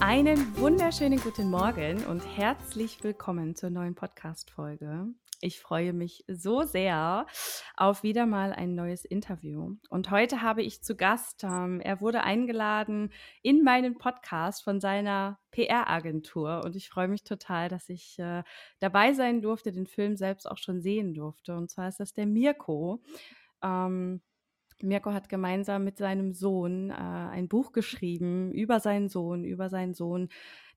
Einen wunderschönen guten Morgen und herzlich willkommen zur neuen Podcast-Folge. Ich freue mich so sehr auf wieder mal ein neues Interview. Und heute habe ich zu Gast, ähm, er wurde eingeladen in meinen Podcast von seiner PR-Agentur. Und ich freue mich total, dass ich äh, dabei sein durfte, den Film selbst auch schon sehen durfte. Und zwar ist das der Mirko. Ähm, Mirko hat gemeinsam mit seinem Sohn äh, ein Buch geschrieben über seinen Sohn, über seinen Sohn,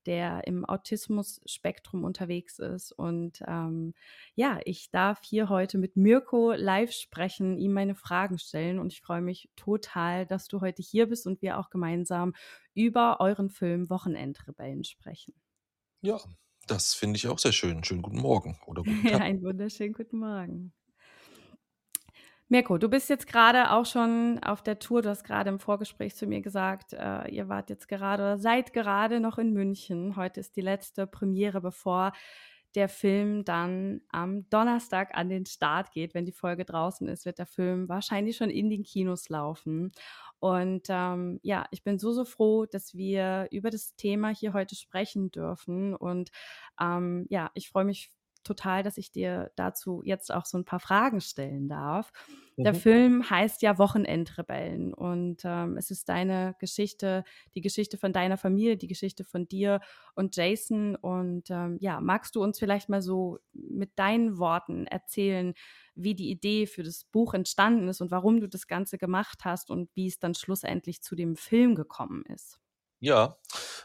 der im Autismus-Spektrum unterwegs ist. Und ähm, ja, ich darf hier heute mit Mirko live sprechen, ihm meine Fragen stellen. Und ich freue mich total, dass du heute hier bist und wir auch gemeinsam über euren Film Wochenendrebellen sprechen. Ja, das finde ich auch sehr schön. Schönen guten Morgen oder guten Tag. Ja, einen wunderschönen guten Morgen. Mirko, du bist jetzt gerade auch schon auf der Tour. Du hast gerade im Vorgespräch zu mir gesagt, äh, ihr wart jetzt gerade oder seid gerade noch in München. Heute ist die letzte Premiere, bevor der Film dann am Donnerstag an den Start geht. Wenn die Folge draußen ist, wird der Film wahrscheinlich schon in den Kinos laufen. Und ähm, ja, ich bin so, so froh, dass wir über das Thema hier heute sprechen dürfen. Und ähm, ja, ich freue mich total, dass ich dir dazu jetzt auch so ein paar Fragen stellen darf. Mhm. Der Film heißt ja Wochenendrebellen und ähm, es ist deine Geschichte, die Geschichte von deiner Familie, die Geschichte von dir und Jason. Und ähm, ja, magst du uns vielleicht mal so mit deinen Worten erzählen, wie die Idee für das Buch entstanden ist und warum du das Ganze gemacht hast und wie es dann schlussendlich zu dem Film gekommen ist? Ja,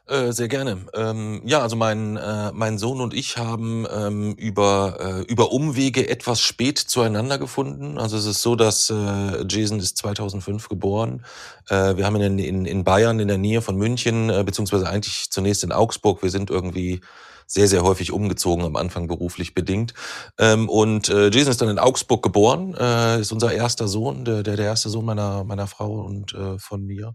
äh, sehr gerne. Ähm, ja, also mein, äh, mein Sohn und ich haben ähm, über, äh, über Umwege etwas spät zueinander gefunden. Also es ist so, dass äh, Jason ist 2005 geboren. Äh, wir haben ihn in, in, Bayern in der Nähe von München, äh, beziehungsweise eigentlich zunächst in Augsburg. Wir sind irgendwie sehr, sehr häufig umgezogen, am Anfang beruflich bedingt. Ähm, und äh, Jason ist dann in Augsburg geboren, äh, ist unser erster Sohn, der, der, der erste Sohn meiner, meiner Frau und äh, von mir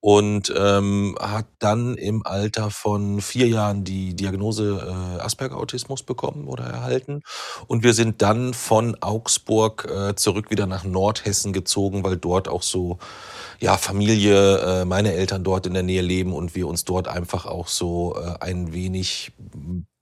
und ähm, hat dann im Alter von vier Jahren die Diagnose äh, Asperger-Autismus bekommen oder erhalten. Und wir sind dann von Augsburg äh, zurück wieder nach Nordhessen gezogen, weil dort auch so ja Familie, äh, meine Eltern dort in der Nähe leben und wir uns dort einfach auch so äh, ein wenig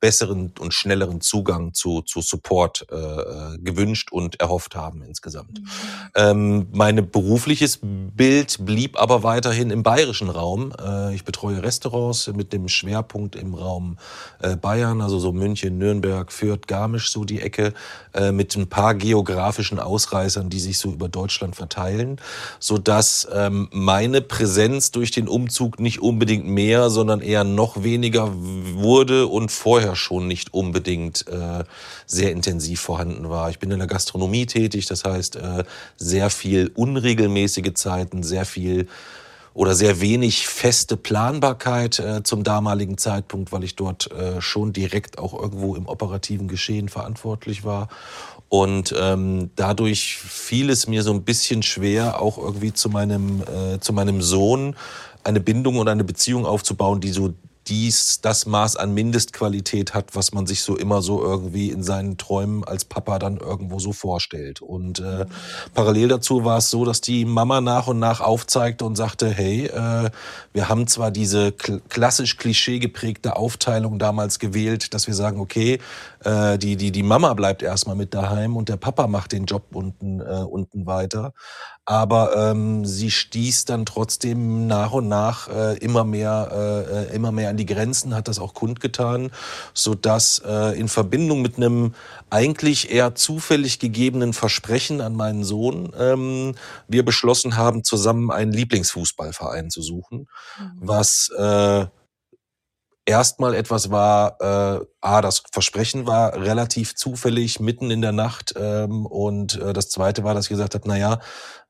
besseren und schnelleren Zugang zu, zu Support äh, äh, gewünscht und erhofft haben insgesamt. Mhm. Ähm, mein berufliches Bild blieb aber weiterhin im bayerischen Raum. Äh, ich betreue Restaurants mit dem Schwerpunkt im Raum äh, Bayern, also so München, Nürnberg, Fürth, Garmisch, so die Ecke, äh, mit ein paar geografischen Ausreißern, die sich so über Deutschland verteilen, so dass ähm, meine Präsenz durch den Umzug nicht unbedingt mehr, sondern eher noch weniger wurde und vorher vorher schon nicht unbedingt äh, sehr intensiv vorhanden war. Ich bin in der Gastronomie tätig, das heißt äh, sehr viel unregelmäßige Zeiten, sehr viel oder sehr wenig feste Planbarkeit äh, zum damaligen Zeitpunkt, weil ich dort äh, schon direkt auch irgendwo im operativen Geschehen verantwortlich war. Und ähm, dadurch fiel es mir so ein bisschen schwer, auch irgendwie zu meinem, äh, zu meinem Sohn eine Bindung und eine Beziehung aufzubauen, die so dies das Maß an Mindestqualität hat, was man sich so immer so irgendwie in seinen Träumen als Papa dann irgendwo so vorstellt. Und äh, parallel dazu war es so, dass die Mama nach und nach aufzeigte und sagte, hey, äh, wir haben zwar diese kl klassisch klischee geprägte Aufteilung damals gewählt, dass wir sagen, okay, äh, die, die, die Mama bleibt erstmal mit daheim und der Papa macht den Job unten, äh, unten weiter. Aber ähm, sie stieß dann trotzdem nach und nach äh, immer mehr, äh, äh, immer mehr an die Grenzen, hat das auch kundgetan, so dass äh, in Verbindung mit einem eigentlich eher zufällig gegebenen Versprechen an meinen Sohn ähm, wir beschlossen haben, zusammen einen Lieblingsfußballverein zu suchen, mhm. was äh, erstmal etwas war, äh, A, das Versprechen war relativ zufällig mitten in der Nacht ähm, und äh, das zweite war, dass ich gesagt habe, na ja,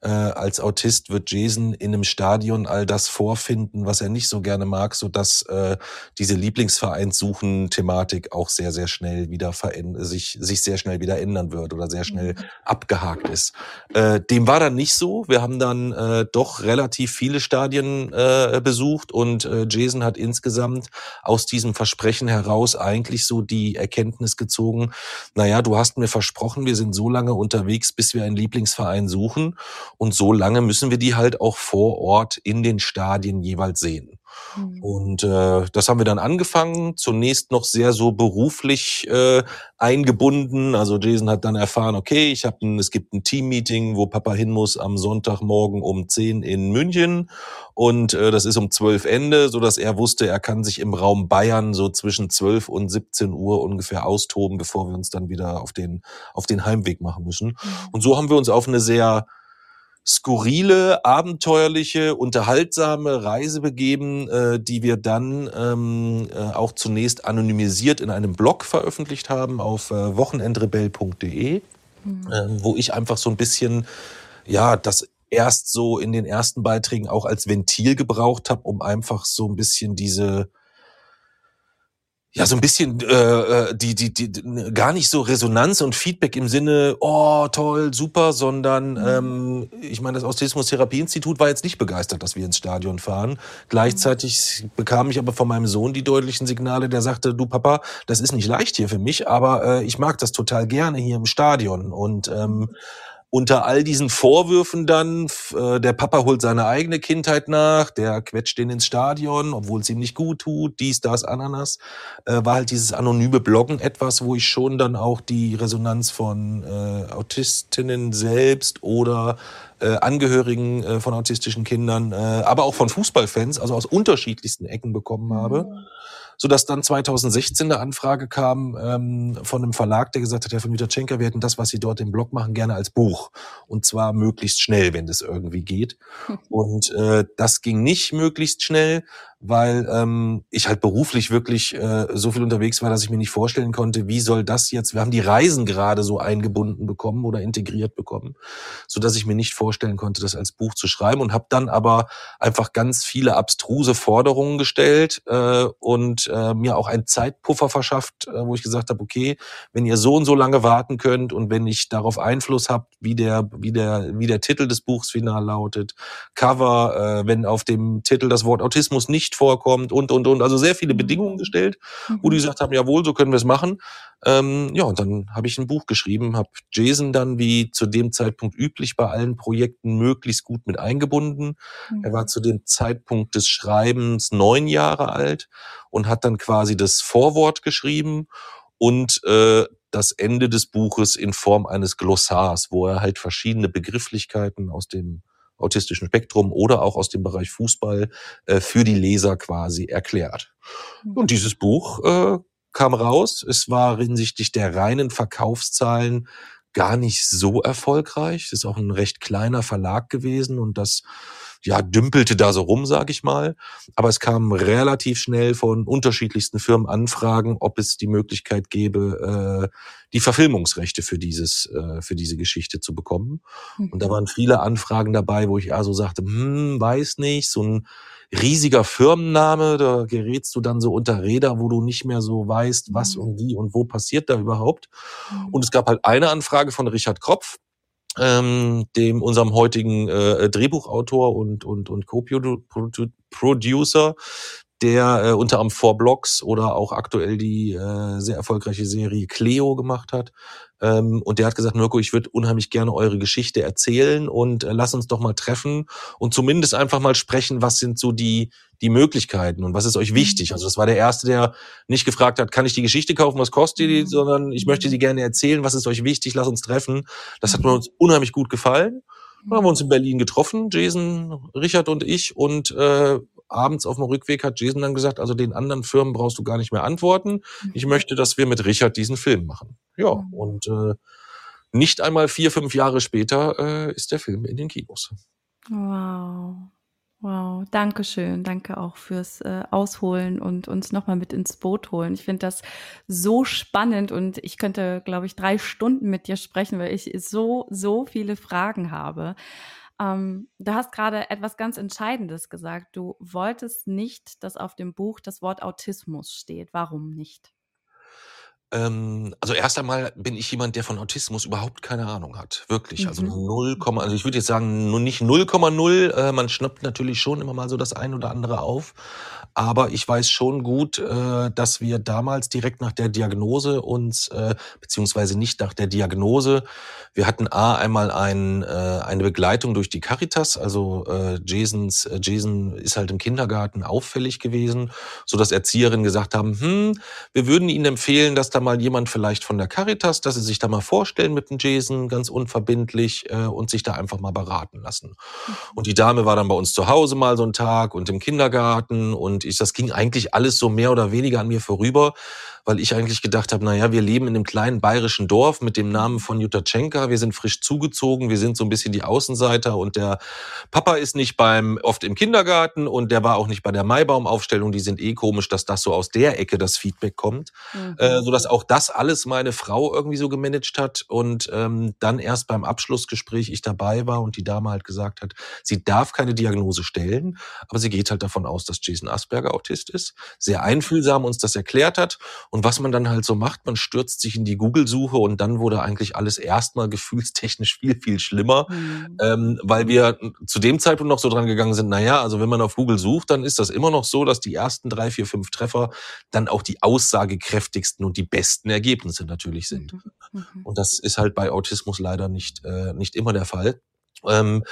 äh, als Autist wird Jason in einem Stadion all das vorfinden, was er nicht so gerne mag, so dass äh, diese Lieblingsvereinssuchen-Thematik auch sehr, sehr schnell wieder sich, sich sehr schnell wieder ändern wird oder sehr schnell mhm. abgehakt ist. Äh, dem war dann nicht so. Wir haben dann äh, doch relativ viele Stadien äh, besucht und äh, Jason hat insgesamt aus diesem Versprechen heraus eigentlich so die Erkenntnis gezogen, naja, du hast mir versprochen, wir sind so lange unterwegs, bis wir einen Lieblingsverein suchen. Und so lange müssen wir die halt auch vor Ort in den Stadien jeweils sehen. Mhm. Und äh, das haben wir dann angefangen, zunächst noch sehr so beruflich äh, eingebunden. Also Jason hat dann erfahren, okay, ich habe es gibt ein Teammeeting, wo Papa hin muss am Sonntagmorgen um 10 in München und äh, das ist um 12 Ende, so dass er wusste, er kann sich im Raum Bayern so zwischen 12 und 17 Uhr ungefähr austoben, bevor wir uns dann wieder auf den auf den Heimweg machen müssen. Mhm. Und so haben wir uns auf eine sehr skurrile, abenteuerliche, unterhaltsame Reise begeben, äh, die wir dann ähm, äh, auch zunächst anonymisiert in einem Blog veröffentlicht haben auf äh, wochenendrebell.de, mhm. äh, wo ich einfach so ein bisschen, ja, das erst so in den ersten Beiträgen auch als Ventil gebraucht habe, um einfach so ein bisschen diese ja so ein bisschen äh, äh, die, die die gar nicht so Resonanz und Feedback im Sinne oh toll super sondern mhm. ähm, ich meine das Autismus-Therapie-Institut war jetzt nicht begeistert dass wir ins Stadion fahren. Gleichzeitig bekam ich aber von meinem Sohn die deutlichen Signale der sagte du Papa das ist nicht leicht hier für mich aber äh, ich mag das total gerne hier im Stadion. Und ähm, mhm unter all diesen Vorwürfen dann, äh, der Papa holt seine eigene Kindheit nach, der quetscht den ins Stadion, obwohl es ihm nicht gut tut, dies, das, Ananas, äh, war halt dieses anonyme Bloggen etwas, wo ich schon dann auch die Resonanz von äh, Autistinnen selbst oder äh, Angehörigen äh, von autistischen Kindern, äh, aber auch von Fußballfans, also aus unterschiedlichsten Ecken bekommen habe. Mhm so dass dann 2016 eine Anfrage kam ähm, von einem Verlag, der gesagt hat, Herr von Witaschenka, wir hätten das, was Sie dort im Blog machen, gerne als Buch. Und zwar möglichst schnell, wenn das irgendwie geht. Und äh, das ging nicht möglichst schnell, weil ähm, ich halt beruflich wirklich äh, so viel unterwegs war, dass ich mir nicht vorstellen konnte, wie soll das jetzt, wir haben die Reisen gerade so eingebunden bekommen oder integriert bekommen, so dass ich mir nicht vorstellen konnte, das als Buch zu schreiben und habe dann aber einfach ganz viele abstruse Forderungen gestellt äh, und äh, mir auch einen Zeitpuffer verschafft, äh, wo ich gesagt habe, okay, wenn ihr so und so lange warten könnt und wenn ich darauf Einfluss habt, wie der wie der wie der Titel des Buchs final lautet, Cover, äh, wenn auf dem Titel das Wort Autismus nicht nicht vorkommt und, und, und. Also sehr viele mhm. Bedingungen gestellt, wo die mhm. gesagt haben, jawohl, so können wir es machen. Ähm, ja, und dann habe ich ein Buch geschrieben, habe Jason dann wie zu dem Zeitpunkt üblich bei allen Projekten möglichst gut mit eingebunden. Mhm. Er war zu dem Zeitpunkt des Schreibens neun Jahre alt und hat dann quasi das Vorwort geschrieben und äh, das Ende des Buches in Form eines Glossars, wo er halt verschiedene Begrifflichkeiten aus dem autistischen Spektrum oder auch aus dem Bereich Fußball äh, für die Leser quasi erklärt. Mhm. Und dieses Buch äh, kam raus. Es war hinsichtlich der reinen Verkaufszahlen gar nicht so erfolgreich. Es ist auch ein recht kleiner Verlag gewesen und das ja, dümpelte da so rum, sag ich mal. Aber es kamen relativ schnell von unterschiedlichsten Firmen Anfragen, ob es die Möglichkeit gäbe, äh, die Verfilmungsrechte für dieses, äh, für diese Geschichte zu bekommen. Mhm. Und da waren viele Anfragen dabei, wo ich also sagte, hm, weiß nicht, so ein riesiger Firmenname, da gerätst du dann so unter Räder, wo du nicht mehr so weißt, was mhm. und wie und wo passiert da überhaupt. Mhm. Und es gab halt eine Anfrage von Richard Kropf, ähm, dem unserem heutigen äh, Drehbuchautor und und und Co-Producer, der äh, unter anderem Four Blocks oder auch aktuell die äh, sehr erfolgreiche Serie Cleo gemacht hat. Ähm, und der hat gesagt, Mirko, ich würde unheimlich gerne eure Geschichte erzählen und äh, lass uns doch mal treffen und zumindest einfach mal sprechen, was sind so die, die Möglichkeiten und was ist euch wichtig. Mhm. Also das war der Erste, der nicht gefragt hat, kann ich die Geschichte kaufen, was kostet die, mhm. sondern ich möchte sie gerne erzählen, was ist euch wichtig, lass uns treffen. Das hat mir uns unheimlich gut gefallen. Dann haben wir uns in Berlin getroffen, Jason, Richard und ich, und äh, abends auf dem Rückweg hat Jason dann gesagt, also den anderen Firmen brauchst du gar nicht mehr antworten. Ich mhm. möchte, dass wir mit Richard diesen Film machen. Ja, mhm. und äh, nicht einmal vier, fünf Jahre später äh, ist der Film in den Kinos. Wow. Wow, danke schön. Danke auch fürs äh, Ausholen und uns nochmal mit ins Boot holen. Ich finde das so spannend und ich könnte, glaube ich, drei Stunden mit dir sprechen, weil ich so, so viele Fragen habe. Ähm, du hast gerade etwas ganz Entscheidendes gesagt. Du wolltest nicht, dass auf dem Buch das Wort Autismus steht. Warum nicht? Ähm, also erst einmal bin ich jemand, der von Autismus überhaupt keine Ahnung hat. Wirklich. Also Mhm. 0, also ich würde jetzt sagen, nur nicht 0,0. Äh, man schnappt natürlich schon immer mal so das ein oder andere auf. Aber ich weiß schon gut, äh, dass wir damals direkt nach der Diagnose uns, äh, beziehungsweise nicht nach der Diagnose, wir hatten A einmal ein, äh, eine Begleitung durch die Caritas. Also äh, Jasons, äh, Jason ist halt im Kindergarten auffällig gewesen, so dass Erzieherinnen gesagt haben, hm, wir würden Ihnen empfehlen, dass da mal jemand vielleicht von der Caritas, dass Sie sich da mal vorstellen mit dem Jason, ganz unverbindlich äh, und sich da einfach mal beraten lassen. Und die Dame war dann bei uns zu Hause mal so einen Tag und im Kindergarten und ich, das ging eigentlich alles so mehr oder weniger an mir vorüber, weil ich eigentlich gedacht habe, naja, wir leben in einem kleinen bayerischen Dorf mit dem Namen von Jutta Tschenka, wir sind frisch zugezogen, wir sind so ein bisschen die Außenseiter und der Papa ist nicht beim, oft im Kindergarten und der war auch nicht bei der Maibaumaufstellung, die sind eh komisch, dass das so aus der Ecke das Feedback kommt, Mhm. äh, sodass auch das alles meine Frau irgendwie so gemanagt hat und ähm, dann erst beim Abschlussgespräch ich dabei war und die Dame halt gesagt hat, sie darf keine Diagnose stellen, aber sie geht halt davon aus, dass Jason Asperger Autist ist, sehr einfühlsam uns das erklärt hat und was man dann halt so macht, man stürzt sich in die Google-Suche und dann wurde eigentlich alles erstmal gefühlstechnisch viel, viel schlimmer, Mhm. ähm, weil wir zu dem Zeitpunkt noch so dran gegangen sind, naja, also wenn man auf Google sucht, dann ist das immer noch so, dass die ersten drei, vier, fünf Treffer dann auch die aussagekräftigsten und die besten Ergebnisse natürlich sind. Mhm. Mhm. Und das ist halt bei Autismus leider nicht, äh, nicht immer der Fall. Ähm,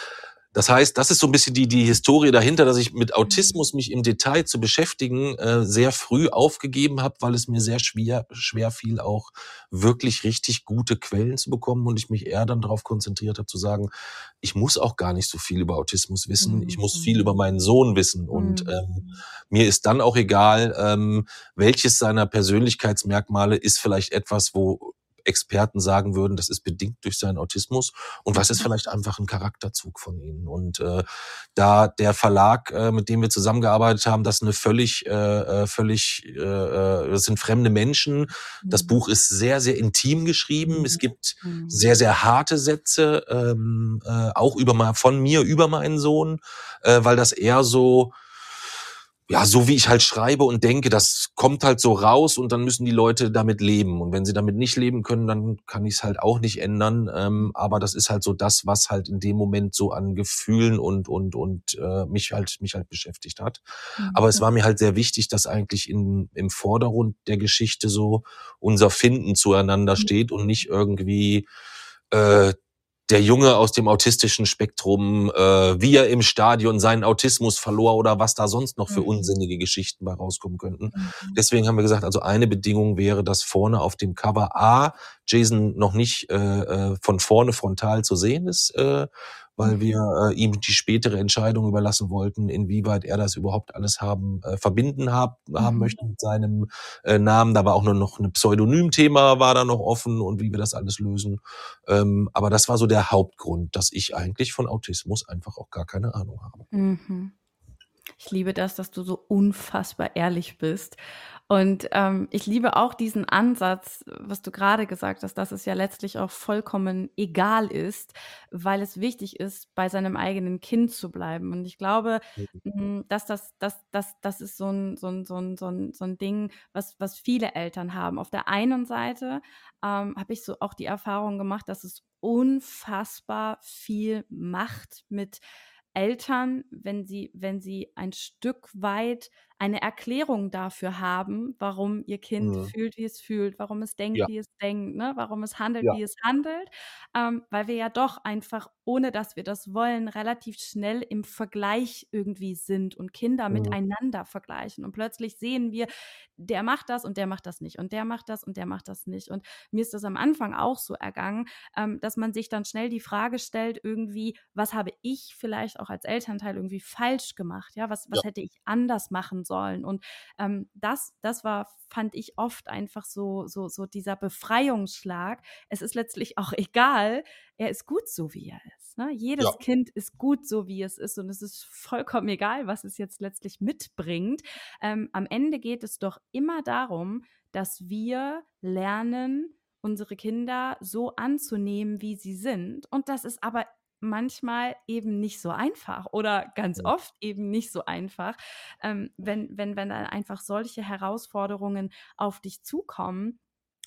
das heißt, das ist so ein bisschen die, die Historie dahinter, dass ich mit Autismus mich im Detail zu beschäftigen äh, sehr früh aufgegeben habe, weil es mir sehr schwer, schwer fiel, auch wirklich richtig gute Quellen zu bekommen und ich mich eher dann darauf konzentriert habe zu sagen, ich muss auch gar nicht so viel über Autismus wissen, ich muss viel über meinen Sohn wissen. Und Mhm. ähm, mir ist dann auch egal, ähm, welches seiner Persönlichkeitsmerkmale ist vielleicht etwas, wo Experten sagen würden, das ist bedingt durch seinen Autismus und was ist vielleicht einfach ein Charakterzug von ihnen. Und äh, da der Verlag, äh, mit dem wir zusammengearbeitet haben, das eine völlig, äh, äh, völlig, äh, äh, das sind fremde Menschen. Das Mhm. Buch ist sehr, sehr intim geschrieben. Es gibt Mhm. sehr, sehr harte Sätze, ähm, äh, auch über mal von mir über meinen Sohn, äh, weil das eher so ja, so wie ich halt schreibe und denke, das kommt halt so raus und dann müssen die Leute damit leben. Und wenn sie damit nicht leben können, dann kann ich es halt auch nicht ändern. Ähm, aber das ist halt so das, was halt in dem Moment so an Gefühlen und und und äh, mich halt mich halt beschäftigt hat. Aber es war mir halt sehr wichtig, dass eigentlich in, im Vordergrund der Geschichte so unser Finden zueinander steht und nicht irgendwie äh, der Junge aus dem autistischen Spektrum, äh, wie er im Stadion seinen Autismus verlor oder was da sonst noch für Mhm. unsinnige Geschichten bei rauskommen könnten. Mhm. Deswegen haben wir gesagt, also eine Bedingung wäre, dass vorne auf dem Cover A Jason noch nicht äh, äh, von vorne frontal zu sehen ist, äh, weil Mhm. wir äh, ihm die spätere Entscheidung überlassen wollten, inwieweit er das überhaupt alles haben äh, verbinden hab, haben Mhm. möchte mit seinem äh, Namen. Da war auch nur noch ein Pseudonym-Thema war da noch offen und wie wir das alles lösen. Ähm, aber das war so der Hauptgrund, dass ich eigentlich von Autismus einfach auch gar keine Ahnung habe. Mhm. Ich liebe das, dass du so unfassbar ehrlich bist. Und ähm, ich liebe auch diesen Ansatz, was du gerade gesagt hast, dass es ja letztlich auch vollkommen egal ist, weil es wichtig ist, bei seinem eigenen Kind zu bleiben. Und ich glaube, mh, dass das, das, das, das ist so ein, so ein, so ein, so ein, so ein Ding, was, was viele Eltern haben. Auf der einen Seite ähm, habe ich so auch die Erfahrung gemacht, dass es unfassbar viel macht mit Eltern, wenn sie, wenn sie ein Stück weit eine Erklärung dafür haben, warum ihr Kind Mhm. fühlt, wie es fühlt, warum es denkt, Ja. wie es denkt, ne? warum es handelt, Ja. wie es handelt, ähm, weil wir ja doch einfach, ohne dass wir das wollen, relativ schnell im Vergleich irgendwie sind und Kinder Mhm. miteinander vergleichen. Und plötzlich sehen wir, der macht das und der macht das nicht und der macht das und der macht das nicht. Und mir ist das am Anfang auch so ergangen, ähm, dass man sich dann schnell die Frage stellt, irgendwie, was habe ich vielleicht auch als Elternteil irgendwie falsch gemacht? Ja, was, was Ja. hätte ich anders machen sollen? Und ähm, das, das war, fand ich oft einfach so, so, so dieser Befreiungsschlag. Es ist letztlich auch egal, er ist gut so, wie er ist. Ne? Jedes Ja. Kind ist gut so, wie es ist und es ist vollkommen egal, was es jetzt letztlich mitbringt. Ähm, am Ende geht es doch immer darum, dass wir lernen, unsere Kinder so anzunehmen, wie sie sind. Und das ist aber manchmal eben nicht so einfach oder ganz oft eben nicht so einfach, ähm, wenn, wenn, wenn dann einfach solche Herausforderungen auf dich zukommen.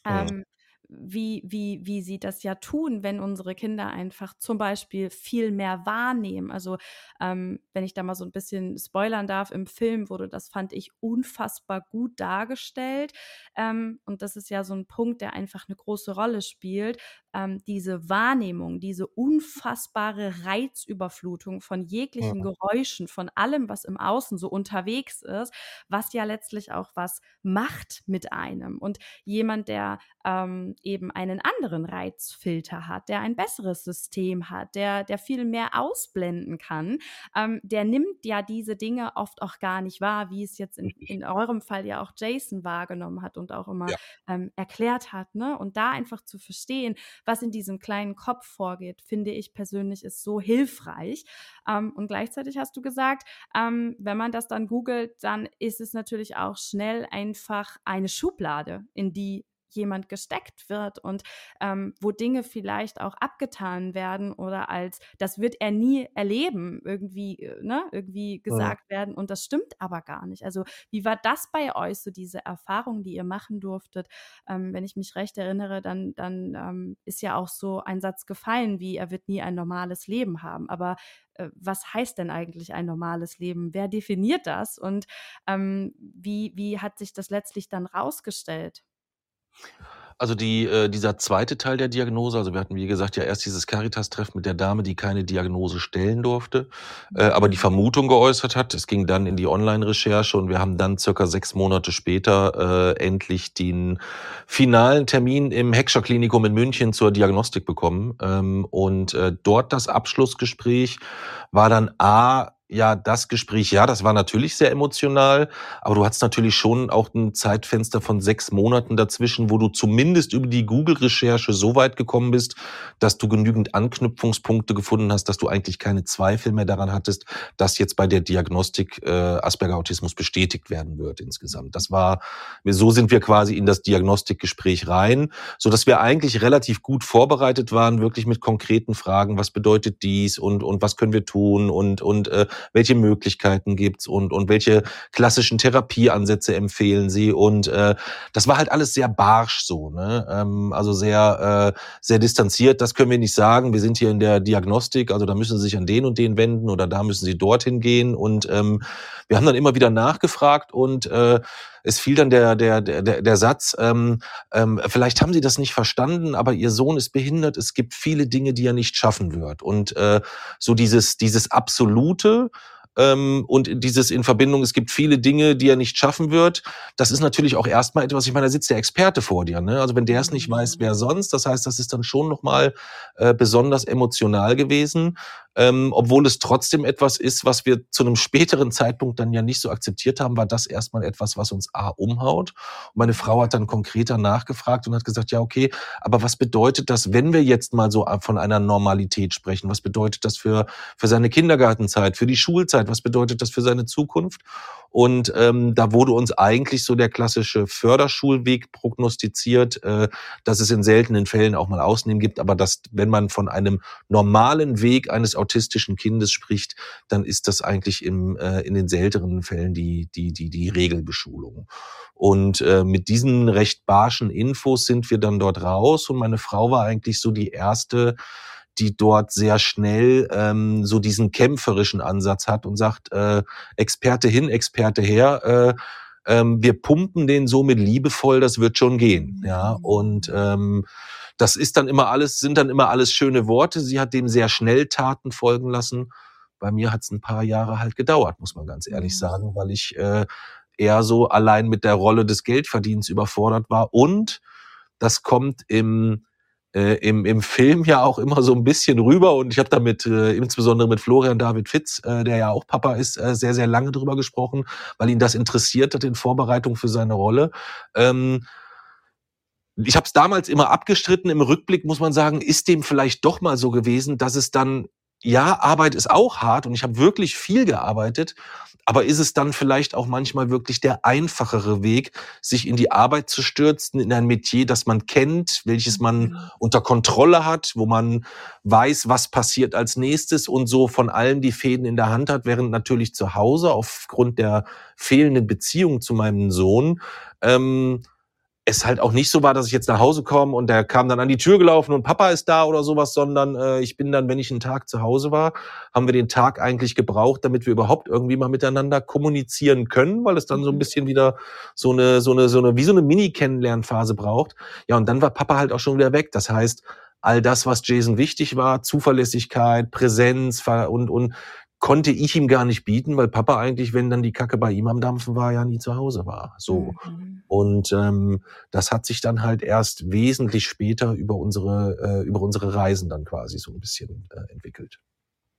Ähm, wie, wie, wie sie das ja tun, wenn unsere Kinder einfach zum Beispiel viel mehr wahrnehmen. Also ähm, wenn ich da mal so ein bisschen spoilern darf, im Film wurde das, fand ich, unfassbar gut dargestellt. Ähm, und das ist ja so ein Punkt, der einfach eine große Rolle spielt. Ähm, diese Wahrnehmung, diese unfassbare Reizüberflutung von jeglichen Mhm. Geräuschen, von allem, was im Außen so unterwegs ist, was ja letztlich auch was macht mit einem. Und jemand, der ähm, eben einen anderen Reizfilter hat, der ein besseres System hat, der, der viel mehr ausblenden kann, ähm, der nimmt ja diese Dinge oft auch gar nicht wahr, wie es jetzt in, in eurem Fall ja auch Jason wahrgenommen hat und auch immer Ja. ähm, erklärt hat. Ne? Und da einfach zu verstehen, was in diesem kleinen Kopf vorgeht, finde ich persönlich ist so hilfreich. Ähm, und gleichzeitig hast du gesagt, ähm, wenn man das dann googelt, dann ist es natürlich auch schnell einfach eine Schublade, in die jemand gesteckt wird und ähm, wo Dinge vielleicht auch abgetan werden oder als das wird er nie erleben irgendwie äh, ne irgendwie gesagt werden und das stimmt aber gar nicht. Also wie war das bei euch so diese Erfahrung, die ihr machen durftet? Ähm, wenn ich mich recht erinnere, dann dann ähm, ist ja auch so ein Satz gefallen wie er wird nie ein normales Leben haben. Aber äh, was heißt denn eigentlich ein normales Leben? Wer definiert das und ähm, wie wie hat sich das letztlich dann rausgestellt? Also die, äh, dieser zweite Teil der Diagnose, also wir hatten, wie gesagt, ja erst dieses Caritas-Treffen mit der Dame, die keine Diagnose stellen durfte, äh, aber die Vermutung geäußert hat. Es ging dann in die Online-Recherche und wir haben dann circa sechs Monate später äh, endlich den finalen Termin im Heckscher Klinikum in München zur Diagnostik bekommen. Ähm, und äh, dort das Abschlussgespräch war dann A, ja, das Gespräch, ja, das war natürlich sehr emotional, aber du hattest natürlich schon auch ein Zeitfenster von sechs Monaten dazwischen, wo du zumindest über die Google-Recherche so weit gekommen bist, dass du genügend Anknüpfungspunkte gefunden hast, dass du eigentlich keine Zweifel mehr daran hattest, dass jetzt bei der Diagnostik äh, Asperger-Autismus bestätigt werden wird insgesamt. Das war, so sind wir quasi in das Diagnostikgespräch rein, so dass wir eigentlich relativ gut vorbereitet waren, wirklich mit konkreten Fragen, was bedeutet dies und, und was können wir tun und, und äh, welche Möglichkeiten gibt's und, und welche klassischen Therapieansätze empfehlen Sie. Und äh, das war halt alles sehr barsch so, ne? Ähm, also sehr, äh, sehr distanziert. Das können wir nicht sagen. Wir sind hier in der Diagnostik, also da müssen Sie sich an den und den wenden oder da müssen Sie dorthin gehen. Und ähm, wir haben dann immer wieder nachgefragt und äh, es fiel dann der, der, der, der Satz, ähm, ähm, vielleicht haben Sie das nicht verstanden, aber Ihr Sohn ist behindert. Es gibt viele Dinge, die er nicht schaffen wird. Und äh, so dieses, dieses Absolute, ähm, und dieses in Verbindung, es gibt viele Dinge, die er nicht schaffen wird. Das ist natürlich auch erstmal etwas, ich meine, da sitzt der Experte vor dir. Ne? Also wenn der es nicht weiß, wer sonst? Das heißt, das ist dann schon nochmal äh, besonders emotional gewesen, ähm, obwohl es trotzdem etwas ist, was wir zu einem späteren Zeitpunkt dann ja nicht so akzeptiert haben, war das erstmal etwas, was uns A umhaut. Und meine Frau hat dann konkreter nachgefragt und hat gesagt, ja, okay, aber was bedeutet das, wenn wir jetzt mal so von einer Normalität sprechen? Was bedeutet das für, für seine Kindergartenzeit, für die Schulzeit? Was bedeutet das für seine Zukunft? Und ähm, da wurde uns eigentlich so der klassische Förderschulweg prognostiziert, äh, dass es in seltenen Fällen auch mal Ausnahmen gibt, aber dass, wenn man von einem normalen Weg eines autistischen Kindes spricht, dann ist das eigentlich im, äh, in den seltenen Fällen die, die, die, die Regelbeschulung. Und äh, mit diesen recht barschen Infos sind wir dann dort raus und meine Frau war eigentlich so die erste, die dort sehr schnell ähm, so diesen kämpferischen Ansatz hat und sagt, äh, Experte hin, Experte her, äh, ähm, wir pumpen den so mit liebevoll, das wird schon gehen. Ja, und ähm, das ist dann immer alles, sind dann immer alles schöne Worte. Sie hat dem sehr schnell Taten folgen lassen. Bei mir hat es ein paar Jahre halt gedauert, muss man ganz ehrlich sagen, weil ich äh, eher so allein mit der Rolle des Geldverdienens überfordert war. Und das kommt im äh, im, im Film ja auch immer so ein bisschen rüber und ich habe da mit, äh, insbesondere mit Florian David Fitz, äh, der ja auch Papa ist, äh, sehr, sehr lange drüber gesprochen, weil ihn das interessiert hat in Vorbereitung für seine Rolle. Ähm, ich habe es damals immer abgestritten. Im Rückblick muss man sagen, ist dem vielleicht doch mal so gewesen, dass es dann ja, Arbeit ist auch hart und ich habe wirklich viel gearbeitet. Aber ist es dann vielleicht auch manchmal wirklich der einfachere Weg, sich in die Arbeit zu stürzen, in ein Metier, das man kennt, welches man Mhm. unter Kontrolle hat, wo man weiß, was passiert als nächstes und so von allen die Fäden in der Hand hat, während natürlich zu Hause aufgrund der fehlenden Beziehung zu meinem Sohn ähm, es halt auch nicht so war, dass ich jetzt nach Hause komme und der kam dann an die Tür gelaufen und Papa ist da oder sowas, sondern äh, ich bin dann, wenn ich einen Tag zu Hause war, haben wir den Tag eigentlich gebraucht, damit wir überhaupt irgendwie mal miteinander kommunizieren können, weil es dann so ein Mhm. bisschen wieder so eine, so eine, so eine, wie so eine Mini-Kennenlernphase braucht. Ja, und dann war Papa halt auch schon wieder weg. Das heißt, all das, was Jason wichtig war, Zuverlässigkeit, Präsenz und, und konnte ich ihm gar nicht bieten, weil Papa eigentlich, wenn dann die Kacke bei ihm am Dampfen war, ja nie zu Hause war. So. Mhm. Und ähm, das hat sich dann halt erst wesentlich später über unsere äh, über unsere Reisen dann quasi so ein bisschen äh, entwickelt.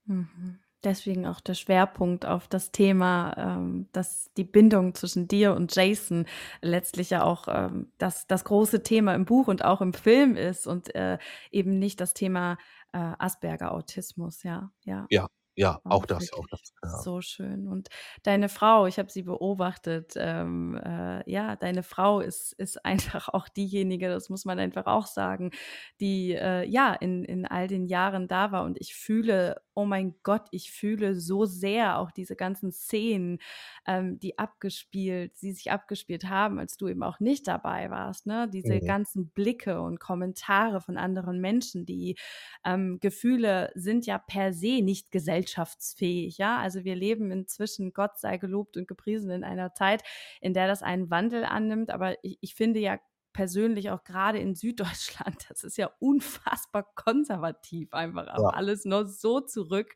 Mhm. Deswegen auch der Schwerpunkt auf das Thema, ähm, dass die Bindung zwischen dir und Jason letztlich ja auch ähm, das, das große Thema im Buch und auch im Film ist und äh, eben nicht das Thema äh, Asperger-Autismus, ja, ja. Ja, ja, auch Auch das, auch das. Ja. so schön. Und deine Frau, ich habe sie beobachtet, ähm, äh, ja, deine Frau ist, ist einfach auch diejenige, das muss man einfach auch sagen, die äh, ja in, in all den Jahren da war. Und ich fühle, oh mein Gott, ich fühle so sehr auch diese ganzen Szenen, ähm, die abgespielt, die sich abgespielt haben, als du eben auch nicht dabei warst. Ne? Diese Mhm. ganzen Blicke und Kommentare von anderen Menschen, die ähm, Gefühle sind ja per se nicht gesellschaftsfähig. Ja, also wir leben inzwischen, Gott sei gelobt und gepriesen, in einer Zeit, in der das einen Wandel annimmt. Aber ich, ich finde ja persönlich auch gerade in Süddeutschland, das ist ja unfassbar konservativ einfach, aber Ja. alles nur so zurück.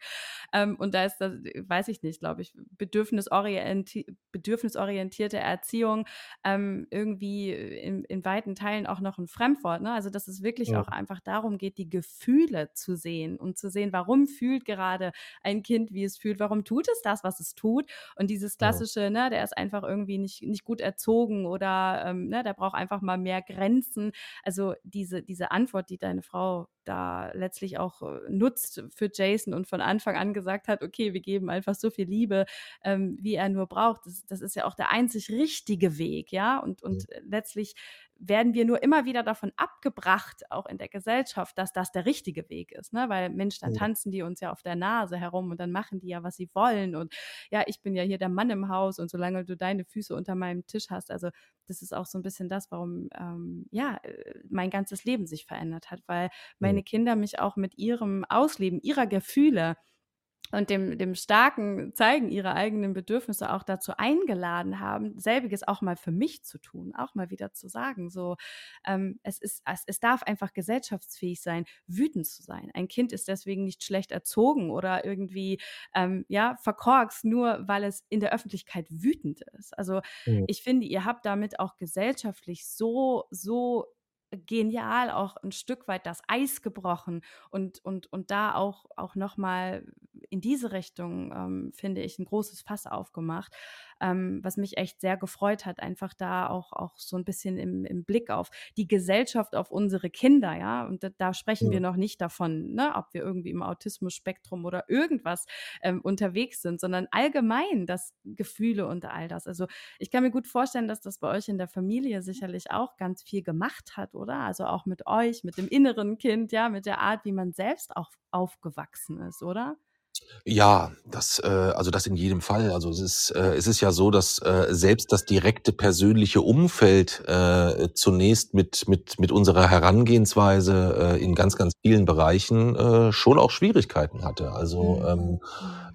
Ähm, und da ist das, weiß ich nicht, glaube ich, bedürfnisorienti bedürfnisorientierte Erziehung ähm, irgendwie in, in weiten Teilen auch noch ein Fremdwort. Ne? Also dass es wirklich Ja. auch einfach darum geht, die Gefühle zu sehen und zu sehen, warum fühlt gerade ein Kind, wie es fühlt, warum tut es das, was es tut. Und dieses Ja. klassische, ne, der ist einfach irgendwie nicht, nicht gut erzogen oder ähm, ne, der braucht einfach mal mehr Grenzen. Also diese, diese Antwort, die deine Frau da letztlich auch äh, nutzt für Jason und von Anfang an gesagt hat, okay, wir geben einfach so viel Liebe, ähm, wie er nur braucht. Das, das ist ja auch der einzig richtige Weg, ja. Und, und äh, letztlich werden wir nur immer wieder davon abgebracht, auch in der Gesellschaft, dass das der richtige Weg ist. Ne? Weil Mensch, dann Ja. tanzen die uns ja auf der Nase herum und dann machen die ja, was sie wollen. Und ja, ich bin ja hier der Mann im Haus und solange du deine Füße unter meinem Tisch hast, also das ist auch so ein bisschen das, warum ähm, ja äh, mein ganzes Leben sich verändert hat, weil meine Kinder mich auch mit ihrem Ausleben ihrer Gefühle und dem, dem starken Zeigen ihrer eigenen Bedürfnisse auch dazu eingeladen haben, selbiges auch mal für mich zu tun, auch mal wieder zu sagen, so, ähm, es ist, es, es darf einfach gesellschaftsfähig sein, wütend zu sein. Ein Kind ist deswegen nicht schlecht erzogen oder irgendwie, ähm, ja, verkorkst, nur weil es in der Öffentlichkeit wütend ist. Also, Mhm. ich finde, ihr habt damit auch gesellschaftlich so, so genial auch ein Stück weit das Eis gebrochen und, und, und da auch, auch nochmal in diese Richtung, ähm, finde ich, ein großes Fass aufgemacht, ähm, was mich echt sehr gefreut hat, einfach da auch, auch so ein bisschen im, im Blick auf die Gesellschaft, auf unsere Kinder, ja, und da, da sprechen wir Ja. noch nicht davon, ne, ob wir irgendwie im Autismus-Spektrum oder irgendwas ähm, unterwegs sind, sondern allgemein das Gefühle und all das. Also ich kann mir gut vorstellen, dass das bei euch in der Familie sicherlich auch ganz viel gemacht hat, oder? Also auch mit euch, mit dem inneren Kind, ja, mit der Art, wie man selbst auch aufgewachsen ist, oder? Ja, das, äh, also das in jedem Fall. Also es ist, äh, es ist ja so, dass äh, selbst das direkte persönliche Umfeld äh, zunächst mit mit mit unserer Herangehensweise äh, in ganz ganz vielen Bereichen äh, schon auch Schwierigkeiten hatte. Also ähm,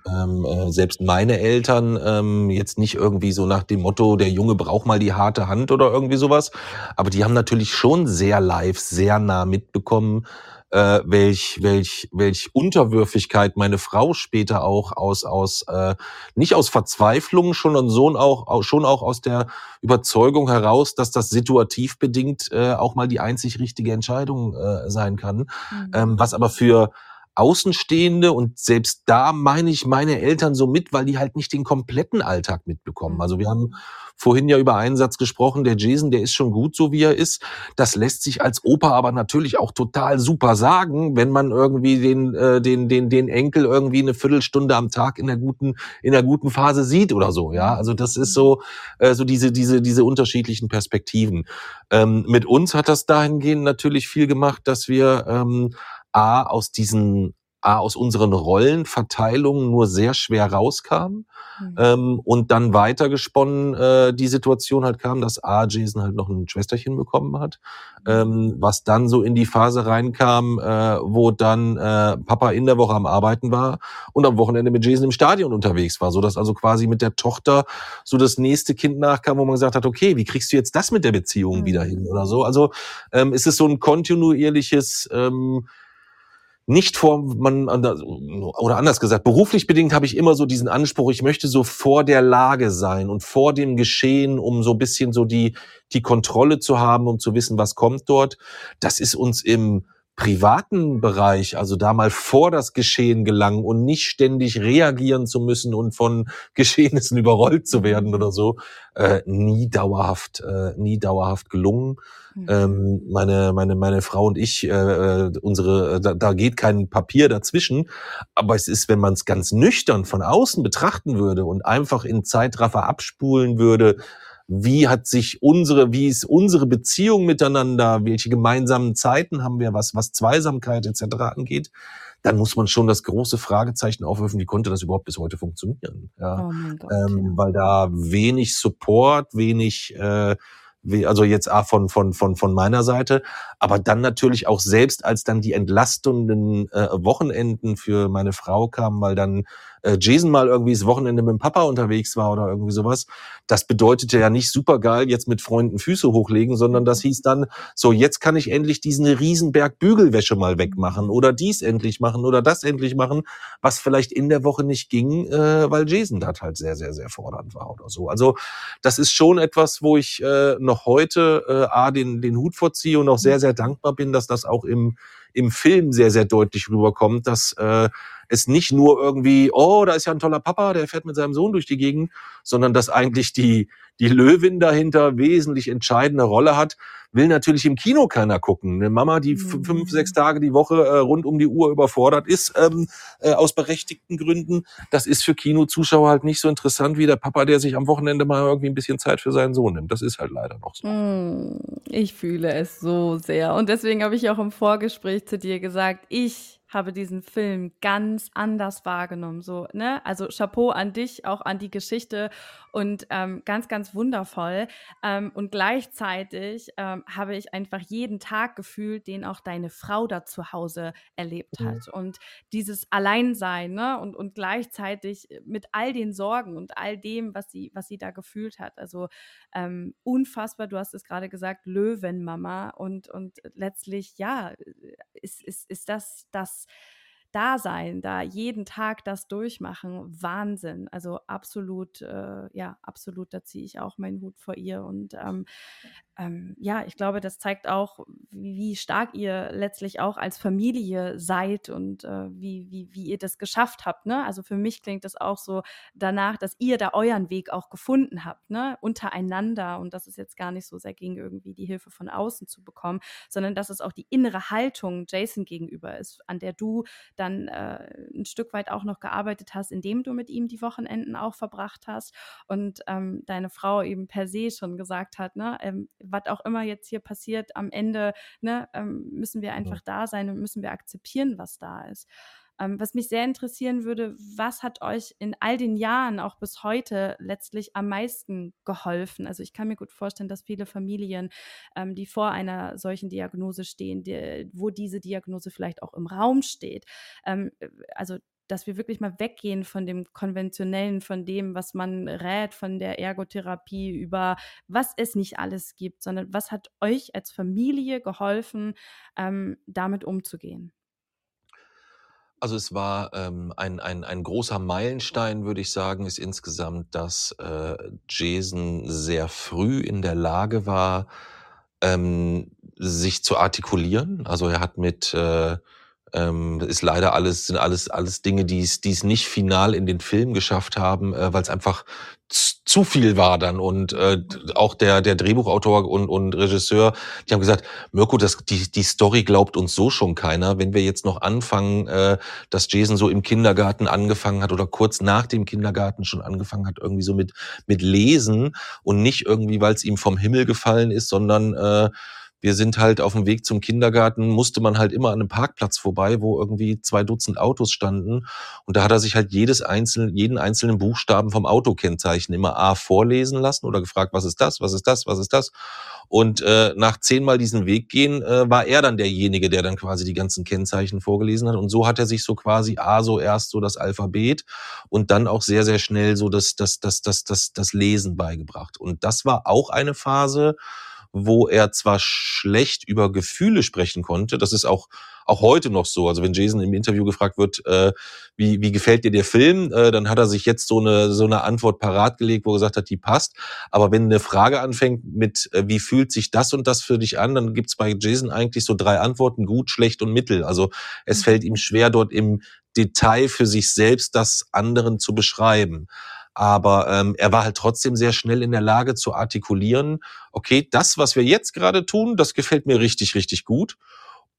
ähm, äh, selbst meine Eltern ähm, jetzt nicht irgendwie so nach dem Motto, der Junge braucht mal die harte Hand oder irgendwie sowas, aber die haben natürlich schon sehr live, sehr nah mitbekommen, äh, welch, welch, welch Unterwürfigkeit meine Frau später auch aus, aus äh, nicht aus Verzweiflung, schon und so auch, auch schon auch aus der Überzeugung heraus, dass das situativ bedingt äh, auch mal die einzig richtige Entscheidung äh, sein kann. Mhm. Ähm, was aber für Außenstehende und selbst da meine ich meine Eltern so mit, weil die halt nicht den kompletten Alltag mitbekommen. Also wir haben vorhin ja über einen Satz gesprochen, der Jason, der ist schon gut so wie er ist. Das lässt sich als Opa aber natürlich auch total super sagen, wenn man irgendwie den äh, den den den Enkel irgendwie eine Viertelstunde am Tag in der guten in der guten Phase sieht oder so, ja? Also das ist so äh, so diese diese diese unterschiedlichen Perspektiven. Ähm, mit uns hat das dahingehend natürlich viel gemacht, dass wir ähm, A, aus diesen, A, aus unseren Rollenverteilungen nur sehr schwer rauskamen. Mhm. Ähm, und dann weitergesponnen äh, die Situation halt kam, dass A, Jason halt noch ein Schwesterchen bekommen hat, ähm, was dann so in die Phase reinkam, äh, wo dann äh, Papa in der Woche am Arbeiten war und am Wochenende mit Jason im Stadion unterwegs war, so dass also quasi mit der Tochter so das nächste Kind nachkam, wo man gesagt hat, okay, wie kriegst du jetzt das mit der Beziehung mhm. wieder hin oder so? Also ähm, ist es so ein kontinuierliches ähm, nicht vor man oder anders gesagt beruflich bedingt habe ich immer so diesen Anspruch ich möchte so vor der Lage sein und vor dem Geschehen um so ein bisschen so die die Kontrolle zu haben um zu wissen was kommt dort. Das ist uns im privaten Bereich, also da mal vor das Geschehen gelangen und nicht ständig reagieren zu müssen und von Geschehnissen überrollt zu werden oder so, äh, nie dauerhaft, äh, nie dauerhaft gelungen. Mhm. Ähm, meine, meine, meine Frau und ich, äh, äh unsere, äh, da, da geht kein Papier dazwischen. Aber es ist, wenn man es ganz nüchtern von außen betrachten würde und einfach in Zeitraffer abspulen würde, wie hat sich unsere, wie ist unsere Beziehung miteinander, welche gemeinsamen Zeiten haben wir, was, was Zweisamkeit etc. angeht, dann muss man schon das große Fragezeichen aufwerfen, wie konnte das überhaupt bis heute funktionieren? Ja, oh Gott, ähm, ja. Weil da wenig Support, wenig äh, also jetzt A von, von, von, von meiner Seite, aber dann natürlich auch selbst, als dann die entlastenden äh, Wochenenden für meine Frau kamen, weil dann Jason mal irgendwie das Wochenende mit dem Papa unterwegs war oder irgendwie sowas. Das bedeutete ja nicht super geil, jetzt mit Freunden Füße hochlegen, sondern das hieß dann, so jetzt kann ich endlich diesen Riesenberg Bügelwäsche mal wegmachen oder dies endlich machen oder das endlich machen, was vielleicht in der Woche nicht ging, äh, weil Jason das halt sehr, sehr, sehr fordernd war oder so. Also das ist schon etwas, wo ich äh, noch heute äh, A, den, den Hut vorziehe und auch sehr, sehr dankbar bin, dass das auch im, im Film sehr, sehr deutlich rüberkommt, dass äh, es nicht nur irgendwie, oh, da ist ja ein toller Papa, der fährt mit seinem Sohn durch die Gegend, sondern dass eigentlich die, die Löwin dahinter wesentlich entscheidende Rolle hat, will natürlich im Kino keiner gucken. Eine Mama, die mhm. fünf, sechs Tage die Woche äh, rund um die Uhr überfordert ist, ähm, äh, aus berechtigten Gründen, das ist für Kinozuschauer halt nicht so interessant wie der Papa, der sich am Wochenende mal irgendwie ein bisschen Zeit für seinen Sohn nimmt. Das ist halt leider noch so. Mhm. Ich fühle es so sehr. Und deswegen habe ich auch im Vorgespräch zu dir gesagt, ich habe diesen Film ganz anders wahrgenommen. So, ne? Also Chapeau an dich, auch an die Geschichte und ähm, ganz, ganz wundervoll. Ähm, und gleichzeitig ähm, habe ich einfach jeden Tag gefühlt, den auch deine Frau da zu Hause erlebt mhm. hat. Mhm. Und dieses Alleinsein, ne? Und, und gleichzeitig mit all den Sorgen und all dem, was sie, was sie da gefühlt hat. Also ähm, unfassbar, du hast es gerade gesagt, Löwenmama. Und, und letztlich, ja, ist, ist, ist das das Dasein, da jeden Tag das durchmachen, Wahnsinn. Also absolut, äh, ja, absolut, da ziehe ich auch meinen Hut vor ihr. Und ähm, ähm, ja, ich glaube, das zeigt auch, wie, stark ihr letztlich auch als Familie seid und äh, wie, wie, wie ihr das geschafft habt. Ne? Also für mich klingt das auch so danach, dass ihr da euren Weg auch gefunden habt, ne? untereinander. Und das ist jetzt gar nicht so sehr ging, irgendwie die Hilfe von außen zu bekommen, sondern dass es auch die innere Haltung Jason gegenüber ist, an der du dann äh, ein Stück weit auch noch gearbeitet hast, indem du mit ihm die Wochenenden auch verbracht hast und ähm, deine Frau eben per se schon gesagt hat, ne, ähm, was auch immer jetzt hier passiert, am Ende ne, ähm, müssen wir einfach da sein und müssen wir akzeptieren, was da ist. Ähm, was mich sehr interessieren würde, was hat euch in all den Jahren, auch bis heute, letztlich am meisten geholfen? Also ich kann mir gut vorstellen, dass viele Familien, ähm, die vor einer solchen Diagnose stehen, die, wo diese Diagnose vielleicht auch im Raum steht, ähm, also dass wir wirklich mal weggehen von dem konventionellen, von dem, was man rät, von der Ergotherapie über was es nicht alles gibt, sondern was hat euch als Familie geholfen, ähm, damit umzugehen? Also es war ähm, ein, ein, ein großer Meilenstein, würde ich sagen, ist insgesamt, dass äh, Jason sehr früh in der Lage war, ähm, sich zu artikulieren. Also er hat mit äh, ähm, ist leider alles, sind alles, alles Dinge, die es, nicht final in den Film geschafft haben, äh, weil es einfach zu viel war dann. Und äh, auch der der Drehbuchautor und und Regisseur die haben gesagt Mirko das die die Story glaubt uns so schon keiner. Wenn wir jetzt noch anfangen äh, dass Jason so im Kindergarten angefangen hat oder kurz nach dem Kindergarten schon angefangen hat irgendwie so mit mit Lesen und nicht irgendwie weil es ihm vom Himmel gefallen ist sondern äh, wir sind halt auf dem Weg zum Kindergarten, musste man halt immer an einem Parkplatz vorbei, wo irgendwie zwei Dutzend Autos standen. Und da hat er sich halt jedes einzelne, jeden einzelnen Buchstaben vom Autokennzeichen immer A vorlesen lassen oder gefragt, was ist das, was ist das, was ist das? Und äh, nach zehnmal diesen Weg gehen, äh, war er dann derjenige, der dann quasi die ganzen Kennzeichen vorgelesen hat. Und so hat er sich so quasi A, so erst so das Alphabet und dann auch sehr, sehr schnell so das, das, das, das, das, das Lesen beigebracht. Und das war auch eine Phase, wo er zwar schlecht über Gefühle sprechen konnte, das ist auch auch heute noch so. Also wenn Jason im Interview gefragt wird, äh, wie, wie gefällt dir der Film, äh, dann hat er sich jetzt so eine so eine Antwort parat gelegt, wo er gesagt hat, die passt. Aber wenn eine Frage anfängt mit, äh, wie fühlt sich das und das für dich an, dann gibt's bei Jason eigentlich so drei Antworten: gut, schlecht und mittel. Also es mhm. fällt ihm schwer, dort im Detail für sich selbst das anderen zu beschreiben. Aber ähm, er war halt trotzdem sehr schnell in der Lage zu artikulieren, okay, das, was wir jetzt gerade tun, das gefällt mir richtig, richtig gut.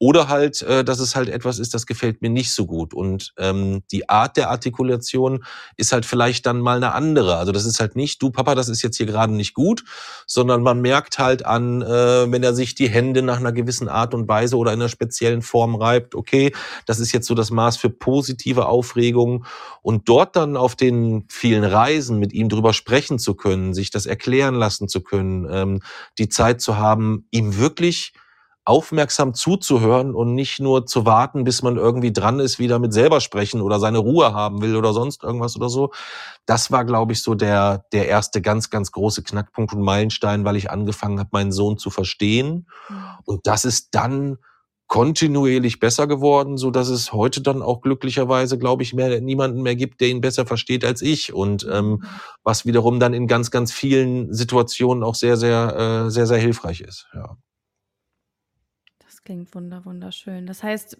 Oder halt, äh, dass es halt etwas ist, das gefällt mir nicht so gut. Und ähm, die Art der Artikulation ist halt vielleicht dann mal eine andere. Also das ist halt nicht, du Papa, das ist jetzt hier gerade nicht gut, sondern man merkt halt an, äh, wenn er sich die Hände nach einer gewissen Art und Weise oder in einer speziellen Form reibt, okay, das ist jetzt so das Maß für positive Aufregung. Und dort dann auf den vielen Reisen mit ihm drüber sprechen zu können, sich das erklären lassen zu können, ähm, die Zeit zu haben, ihm wirklich aufmerksam zuzuhören und nicht nur zu warten, bis man irgendwie dran ist, wieder mit selber sprechen oder seine Ruhe haben will oder sonst irgendwas oder so. Das war, glaube ich, so der, der erste ganz, ganz große Knackpunkt und Meilenstein, weil ich angefangen habe, meinen Sohn zu verstehen. Mhm. Und das ist dann kontinuierlich besser geworden, so dass es heute dann auch glücklicherweise, glaube ich, mehr niemanden mehr gibt, der ihn besser versteht als ich und ähm, mhm. was wiederum dann in ganz, ganz vielen Situationen auch sehr, sehr, äh, sehr, sehr hilfreich ist. Ja klingt wunder wunderschön. Das heißt,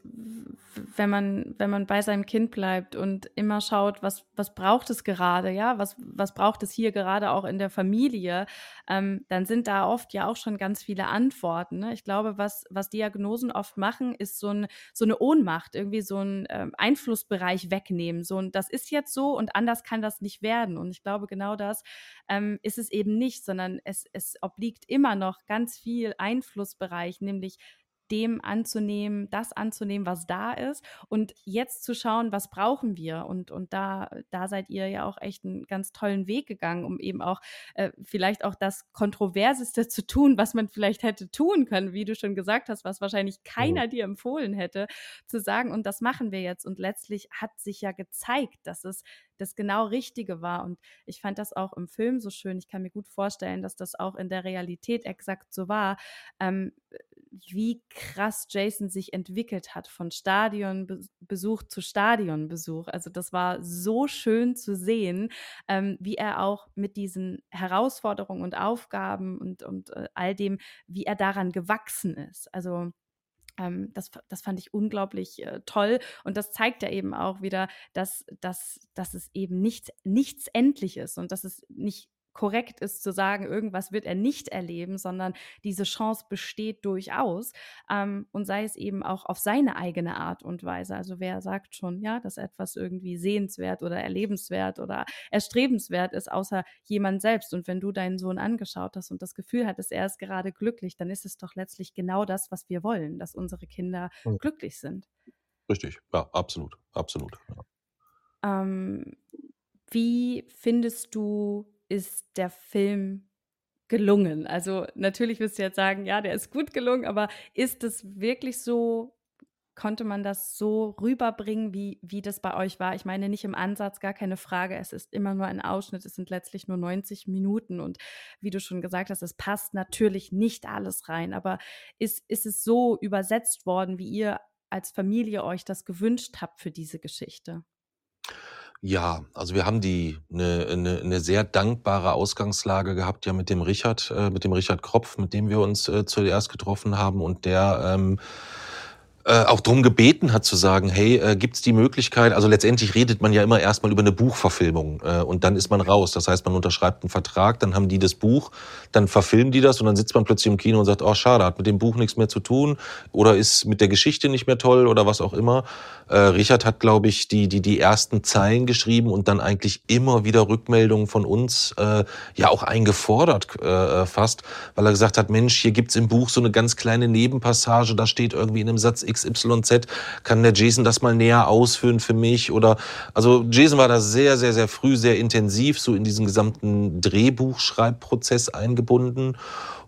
wenn man wenn man bei seinem Kind bleibt und immer schaut, was was braucht es gerade, ja, was was braucht es hier gerade auch in der Familie, ähm, dann sind da oft ja auch schon ganz viele Antworten. Ne? Ich glaube, was was Diagnosen oft machen, ist so ein so eine Ohnmacht, irgendwie so ein ähm, Einflussbereich wegnehmen. So ein, das ist jetzt so und anders kann das nicht werden. Und ich glaube, genau das ähm, ist es eben nicht, sondern es es obliegt immer noch ganz viel Einflussbereich, nämlich dem anzunehmen, das anzunehmen, was da ist. Und jetzt zu schauen, was brauchen wir? Und, und da, da seid ihr ja auch echt einen ganz tollen Weg gegangen, um eben auch äh, vielleicht auch das Kontroverseste zu tun, was man vielleicht hätte tun können, wie du schon gesagt hast, was wahrscheinlich keiner dir empfohlen hätte, zu sagen und das machen wir jetzt. Und letztlich hat sich ja gezeigt, dass es das genau Richtige war. Und ich fand das auch im Film so schön. Ich kann mir gut vorstellen, dass das auch in der Realität exakt so war. Ähm, wie krass Jason sich entwickelt hat von Stadionbesuch zu Stadionbesuch. Also das war so schön zu sehen, ähm, wie er auch mit diesen Herausforderungen und Aufgaben und, und äh, all dem, wie er daran gewachsen ist. Also das, das fand ich unglaublich äh, toll. Und das zeigt ja eben auch wieder, dass, dass, dass es eben nichts, nichts endlich ist und dass es nicht korrekt ist zu sagen, irgendwas wird er nicht erleben, sondern diese Chance besteht durchaus ähm, und sei es eben auch auf seine eigene Art und Weise. Also wer sagt schon, ja, dass etwas irgendwie sehenswert oder erlebenswert oder erstrebenswert ist, außer jemand selbst. Und wenn du deinen Sohn angeschaut hast und das Gefühl hattest, er ist gerade glücklich, dann ist es doch letztlich genau das, was wir wollen, dass unsere Kinder mhm. glücklich sind. Richtig, ja, absolut, absolut. Ja. Ähm, wie findest du ist der Film gelungen? Also natürlich wirst du jetzt sagen, ja, der ist gut gelungen, aber ist es wirklich so, konnte man das so rüberbringen, wie, wie das bei euch war? Ich meine, nicht im Ansatz, gar keine Frage. Es ist immer nur ein Ausschnitt. Es sind letztlich nur 90 Minuten. Und wie du schon gesagt hast, es passt natürlich nicht alles rein. Aber ist, ist es so übersetzt worden, wie ihr als Familie euch das gewünscht habt für diese Geschichte? Ja, also wir haben die eine 'ne 'ne sehr dankbare Ausgangslage gehabt, ja, mit dem Richard äh, mit dem Richard Kropf, mit dem wir uns, äh, zuerst getroffen haben und der, ähm, äh, auch drum gebeten hat zu sagen, hey, äh, gibt's die Möglichkeit, also letztendlich redet man ja immer erstmal über eine Buchverfilmung äh, und dann ist man raus. Das heißt, man unterschreibt einen Vertrag, dann haben die das Buch, dann verfilmen die das und dann sitzt man plötzlich im Kino und sagt, oh schade, hat mit dem Buch nichts mehr zu tun oder ist mit der Geschichte nicht mehr toll oder was auch immer. Äh, Richard hat, glaube ich, die, die, die ersten Zeilen geschrieben und dann eigentlich immer wieder Rückmeldungen von uns äh, ja auch eingefordert äh, fast, weil er gesagt hat, Mensch, hier gibt's im Buch so eine ganz kleine Nebenpassage, da steht irgendwie in einem Satz XYZ, kann der Jason das mal näher ausführen für mich? Oder also Jason war da sehr, sehr, sehr früh, sehr intensiv so in diesen gesamten Drehbuchschreibprozess eingebunden.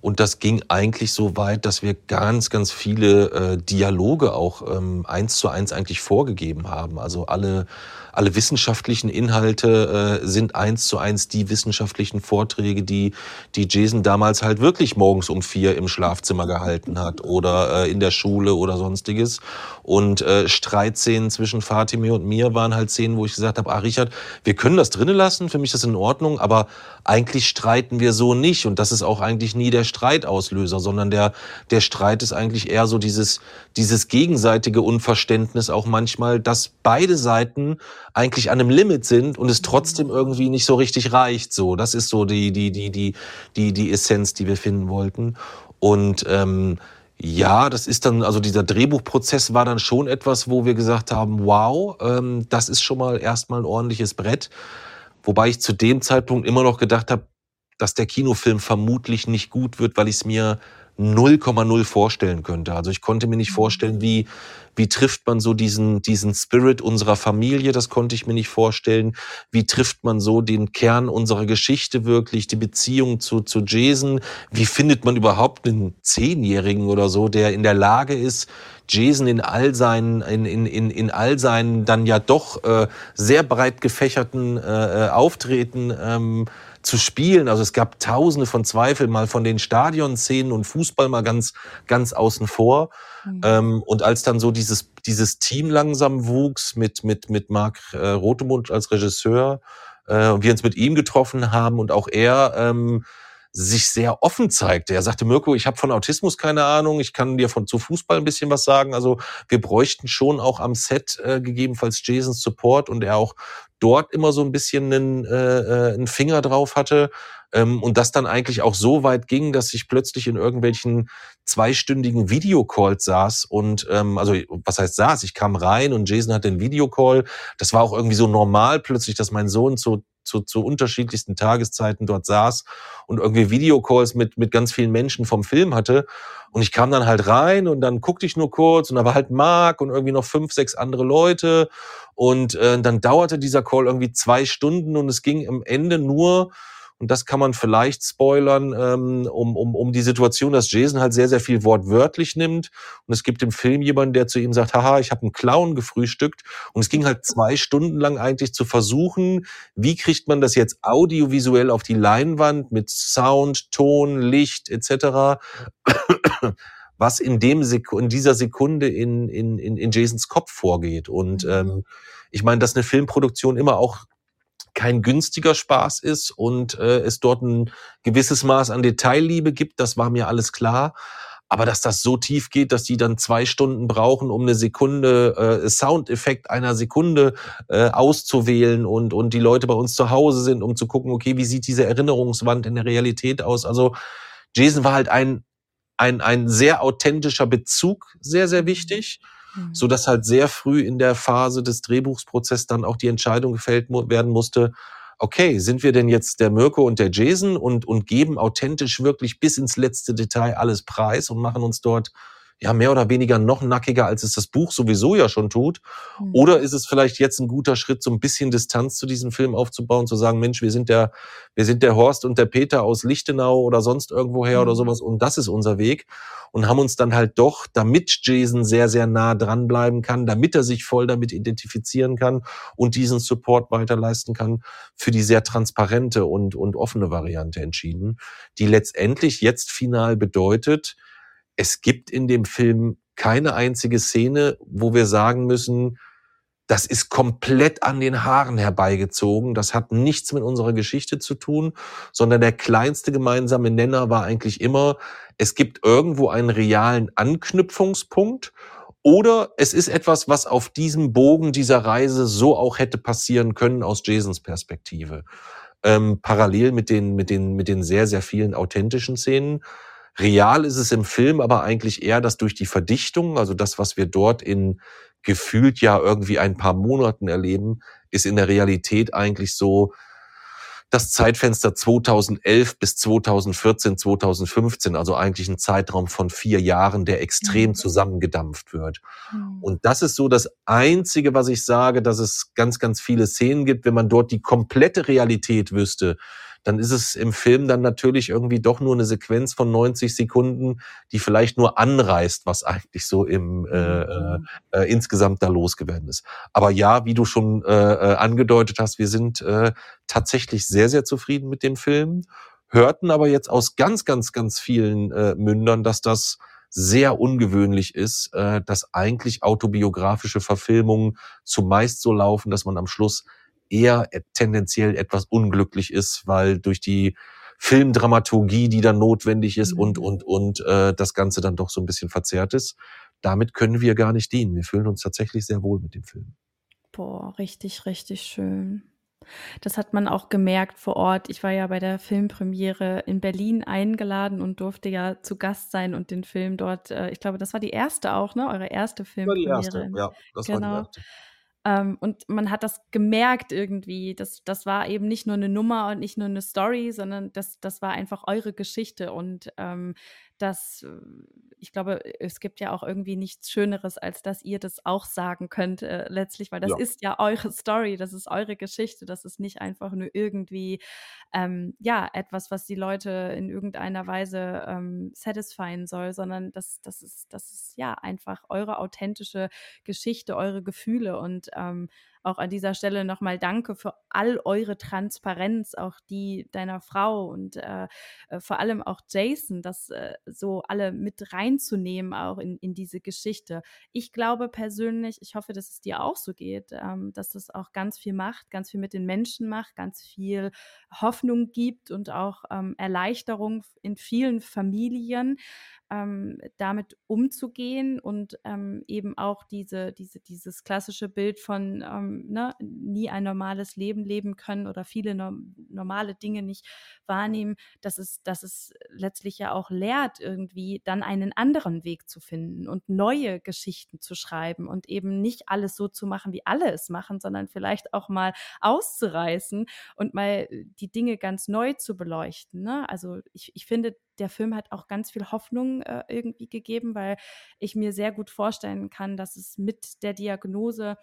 Und das ging eigentlich so weit, dass wir ganz, ganz viele äh, Dialoge auch ähm, eins zu eins eigentlich vorgegeben haben. Also alle alle wissenschaftlichen Inhalte äh, sind eins zu eins die wissenschaftlichen Vorträge, die, die Jason damals halt wirklich morgens um vier im Schlafzimmer gehalten hat oder äh, in der Schule oder sonstiges. Und äh, Streitszenen zwischen Fatime und mir waren halt Szenen, wo ich gesagt habe, ah Richard, wir können das drinnen lassen, für mich ist das in Ordnung, aber eigentlich streiten wir so nicht. Und das ist auch eigentlich nie der Streitauslöser, sondern der, der Streit ist eigentlich eher so dieses, dieses gegenseitige Unverständnis auch manchmal, dass beide Seiten eigentlich an einem Limit sind und es trotzdem irgendwie nicht so richtig reicht. So, das ist so die die die die die die Essenz, die wir finden wollten. Und ähm, ja, das ist dann, also dieser Drehbuchprozess war dann schon etwas, wo wir gesagt haben, wow, ähm, das ist schon mal erstmal ein ordentliches Brett. Wobei ich zu dem Zeitpunkt immer noch gedacht habe, dass der Kinofilm vermutlich nicht gut wird, weil ich es mir 0,0 vorstellen könnte. Also ich konnte mir nicht mhm. vorstellen, wie, wie trifft man so diesen, diesen Spirit unserer Familie, das konnte ich mir nicht vorstellen. Wie trifft man so den Kern unserer Geschichte wirklich, die Beziehung zu, zu Jason? Wie findet man überhaupt einen Zehnjährigen oder so, der in der Lage ist, Jason in all seinen, in, in, in, in all seinen dann ja doch äh, sehr breit gefächerten äh, äh Auftreten ähm, zu spielen. Also es gab tausende von Zweifeln, mal von den Stadionszenen und Fußball mal ganz, ganz außen vor. Mhm. Ähm, und als dann so dieses, dieses Team langsam wuchs mit, mit, mit Marc äh, Rotemund als Regisseur, äh, und wir uns mit ihm getroffen haben und auch er ähm, sich sehr offen zeigte. Er sagte, Mirko, ich habe von Autismus keine Ahnung, ich kann dir von zu Fußball ein bisschen was sagen. Also wir bräuchten schon auch am Set äh, gegebenenfalls Jasons Support und er auch dort immer so ein bisschen einen, äh, äh, einen Finger drauf hatte. Ähm, und das dann eigentlich auch so weit ging, dass ich plötzlich in irgendwelchen zweistündigen Videocalls saß und ähm, also was heißt saß? Ich kam rein und Jason hatte den Videocall. Das war auch irgendwie so normal plötzlich, dass mein Sohn zu zu, zu unterschiedlichsten Tageszeiten dort saß und irgendwie Videocalls mit, mit ganz vielen Menschen vom Film hatte. Und ich kam dann halt rein und dann guckte ich nur kurz und da war halt Marc und irgendwie noch fünf, sechs andere Leute. Und äh, dann dauerte dieser Call irgendwie zwei Stunden und es ging am Ende nur und das kann man vielleicht spoilern, ähm, um, um, um die Situation, dass Jason halt sehr, sehr viel wortwörtlich nimmt. Und es gibt im Film jemanden, der zu ihm sagt, haha, ich habe einen Clown gefrühstückt. Und es ging halt zwei Stunden lang eigentlich zu versuchen, wie kriegt man das jetzt audiovisuell auf die Leinwand mit Sound, Ton, Licht etc., was in, dem Sek in dieser Sekunde in, in, in, in Jasons Kopf vorgeht. Und mhm. ähm, ich meine, dass eine Filmproduktion immer auch kein günstiger Spaß ist und äh, es dort ein gewisses Maß an Detailliebe gibt, das war mir alles klar. Aber dass das so tief geht, dass die dann zwei Stunden brauchen, um eine Sekunde äh, Soundeffekt einer Sekunde äh, auszuwählen und und die Leute bei uns zu Hause sind, um zu gucken, okay, wie sieht diese Erinnerungswand in der Realität aus? Also Jason war halt ein ein ein sehr authentischer Bezug, sehr sehr wichtig mhm. so dass halt sehr früh in der Phase des Drehbuchsprozesses dann auch die Entscheidung gefällt werden musste, okay, sind wir denn jetzt der Mirko und der Jason und, und geben authentisch wirklich bis ins letzte Detail alles preis und machen uns dort ja mehr oder weniger noch nackiger, als es das Buch sowieso ja schon tut? Mhm. Oder ist es vielleicht jetzt ein guter Schritt, so ein bisschen Distanz zu diesem Film aufzubauen, zu sagen, Mensch, wir sind der, wir sind der Horst und der Peter aus Lichtenau oder sonst irgendwoher mhm. oder sowas und das ist unser Weg und haben uns dann halt doch, damit Jason sehr, sehr nah dranbleiben kann, damit er sich voll damit identifizieren kann und diesen Support weiterleisten kann, für die sehr transparente und, und offene Variante entschieden, die letztendlich jetzt final bedeutet, es gibt in dem Film keine einzige Szene, wo wir sagen müssen, das ist komplett an den Haaren herbeigezogen. Das hat nichts mit unserer Geschichte zu tun, sondern der kleinste gemeinsame Nenner war eigentlich immer, es gibt irgendwo einen realen Anknüpfungspunkt Oder es ist etwas, was auf diesem Bogen dieser Reise so auch hätte passieren können aus Jasons Perspektive. Ähm, parallel mit den, mit den, mit den sehr, sehr vielen authentischen Szenen. Real ist es im Film aber eigentlich eher, dass durch die Verdichtung, also das, was wir dort in gefühlt ja irgendwie ein paar Monaten erleben, ist in der Realität eigentlich so, das Zeitfenster 2011 bis 2014, 2015, also eigentlich ein Zeitraum von vier Jahren, der extrem mhm. zusammengedampft wird. Mhm. Und das ist so das Einzige, was ich sage, dass es ganz, ganz viele Szenen gibt, wenn man dort die komplette Realität wüsste, dann ist es im Film dann natürlich irgendwie doch nur eine Sequenz von 90 Sekunden, die vielleicht nur anreißt, was eigentlich so im äh, äh, mhm. äh, insgesamt da losgeworden ist. Aber ja, wie du schon äh, äh, angedeutet hast, wir sind äh, tatsächlich sehr, sehr zufrieden mit dem Film, hörten aber jetzt aus ganz, ganz, ganz vielen äh, Mündern, dass das sehr ungewöhnlich ist, äh, dass eigentlich autobiografische Verfilmungen zumeist so laufen, dass man am Schluss eher tendenziell etwas unglücklich ist, weil durch die Filmdramaturgie, die dann notwendig ist mhm. und, und, und äh, das Ganze dann doch so ein bisschen verzerrt ist. Damit können wir gar nicht dienen. Wir fühlen uns tatsächlich sehr wohl mit dem Film. Boah, richtig, richtig schön. Das hat man auch gemerkt vor Ort. Ich war ja bei der Filmpremiere in Berlin eingeladen und durfte ja zu Gast sein und den Film dort, äh, ich glaube, das war die erste auch, ne? Eure erste Filmpremiere. War die erste, ja, das genau. war die genau. erste. Ähm, und man hat das gemerkt irgendwie. Das, das war eben nicht nur eine Nummer und nicht nur eine Story, sondern das, das war einfach eure Geschichte. Und ähm, das, äh, ich glaube, es gibt ja auch irgendwie nichts Schöneres, als dass ihr das auch sagen könnt, äh, letztlich, weil das ja. ist ja eure Story, das ist eure Geschichte, das ist nicht einfach nur irgendwie, ähm, ja, etwas, was die Leute in irgendeiner Weise ähm, satisfyen soll, sondern das, das, ist, das ist ja einfach eure authentische Geschichte, eure Gefühle und ähm, auch an dieser Stelle nochmal danke für all eure Transparenz, auch die deiner Frau und äh, äh, vor allem auch Jason, das äh, so alle mit reinzunehmen, auch in, in diese Geschichte. Ich glaube persönlich, ich hoffe, dass es dir auch so geht, ähm, dass das auch ganz viel macht, ganz viel mit den Menschen macht, ganz viel Hoffnung gibt und auch ähm, Erleichterung in vielen Familien ähm, damit umzugehen und ähm, eben auch diese, diese, dieses klassische Bild von ähm, ne, nie ein normales Leben leben können oder viele no normale Dinge nicht wahrnehmen, dass es, dass es letztlich ja auch lehrt, irgendwie dann einen anderen Weg zu finden und neue Geschichten zu schreiben und eben nicht alles so zu machen, wie alle es machen, sondern vielleicht auch mal auszureißen und mal die Dinge ganz neu zu beleuchten. Ne? Also ich, ich finde, der Film hat auch ganz viel Hoffnung äh, irgendwie gegeben, weil ich mir sehr gut vorstellen kann, dass es mit der Diagnose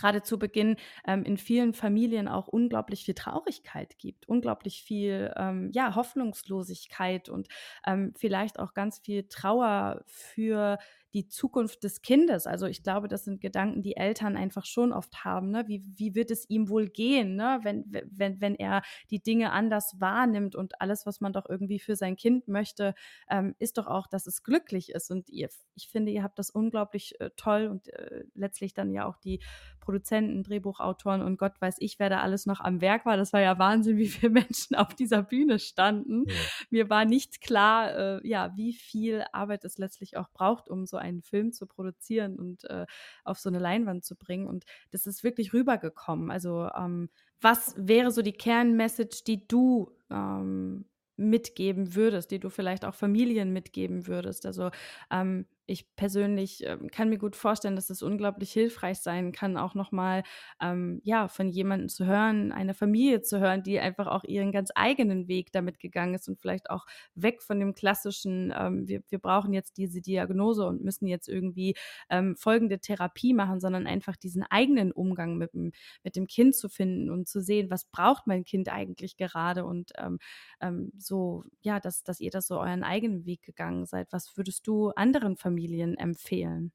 gerade zu Beginn ähm, in vielen Familien auch unglaublich viel Traurigkeit gibt, unglaublich viel ähm, ja, Hoffnungslosigkeit und ähm, vielleicht auch ganz viel Trauer für die Zukunft des Kindes. Also ich glaube, das sind Gedanken, die Eltern einfach schon oft haben. Ne? Wie, wie wird es ihm wohl gehen, ne? wenn, wenn, wenn er die Dinge anders wahrnimmt und alles, was man doch irgendwie für sein Kind möchte, ähm, ist doch auch, dass es glücklich ist. Und ihr, ich finde, ihr habt das unglaublich äh, toll und äh, letztlich dann ja auch die Produzenten, Drehbuchautoren und Gott weiß ich, wer da alles noch am Werk war. Das war ja Wahnsinn, wie viele Menschen auf dieser Bühne standen. Ja. Mir war nicht klar, äh, ja, wie viel Arbeit es letztlich auch braucht, um so einen Film zu produzieren und äh, auf so eine Leinwand zu bringen. Und das ist wirklich rübergekommen. Also ähm, was wäre so die Kernmessage, die du ähm, mitgeben würdest, die du vielleicht auch Familien mitgeben würdest? Also ähm, ich persönlich ähm, kann mir gut vorstellen, dass es unglaublich hilfreich sein kann, auch nochmal ähm, ja, von jemandem zu hören, eine Familie zu hören, die einfach auch ihren ganz eigenen Weg damit gegangen ist und vielleicht auch weg von dem klassischen, ähm, wir, wir brauchen jetzt diese Diagnose und müssen jetzt irgendwie ähm, folgende Therapie machen, sondern einfach diesen eigenen Umgang mit dem, mit dem Kind zu finden und zu sehen, was braucht mein Kind eigentlich gerade und ähm, ähm, so, ja, dass, dass ihr das so euren eigenen Weg gegangen seid. Was würdest du anderen Familien Familien empfehlen?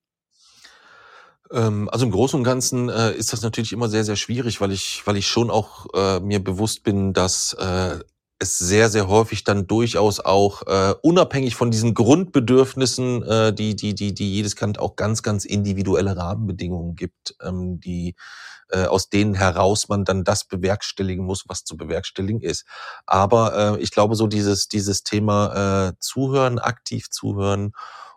Ähm, also im Großen und Ganzen äh, ist das natürlich immer sehr, sehr schwierig, weil ich, weil ich schon auch äh, mir bewusst bin, dass äh, es sehr, sehr häufig dann durchaus auch unabhängig von diesen Grundbedürfnissen, die, die, die, die jedes Kind auch ganz, ganz individuelle Rahmenbedingungen gibt, ähm, die aus denen heraus man dann das bewerkstelligen muss, was zu bewerkstelligen ist. Aber ich glaube, so dieses, dieses Thema Zuhören, aktiv zuhören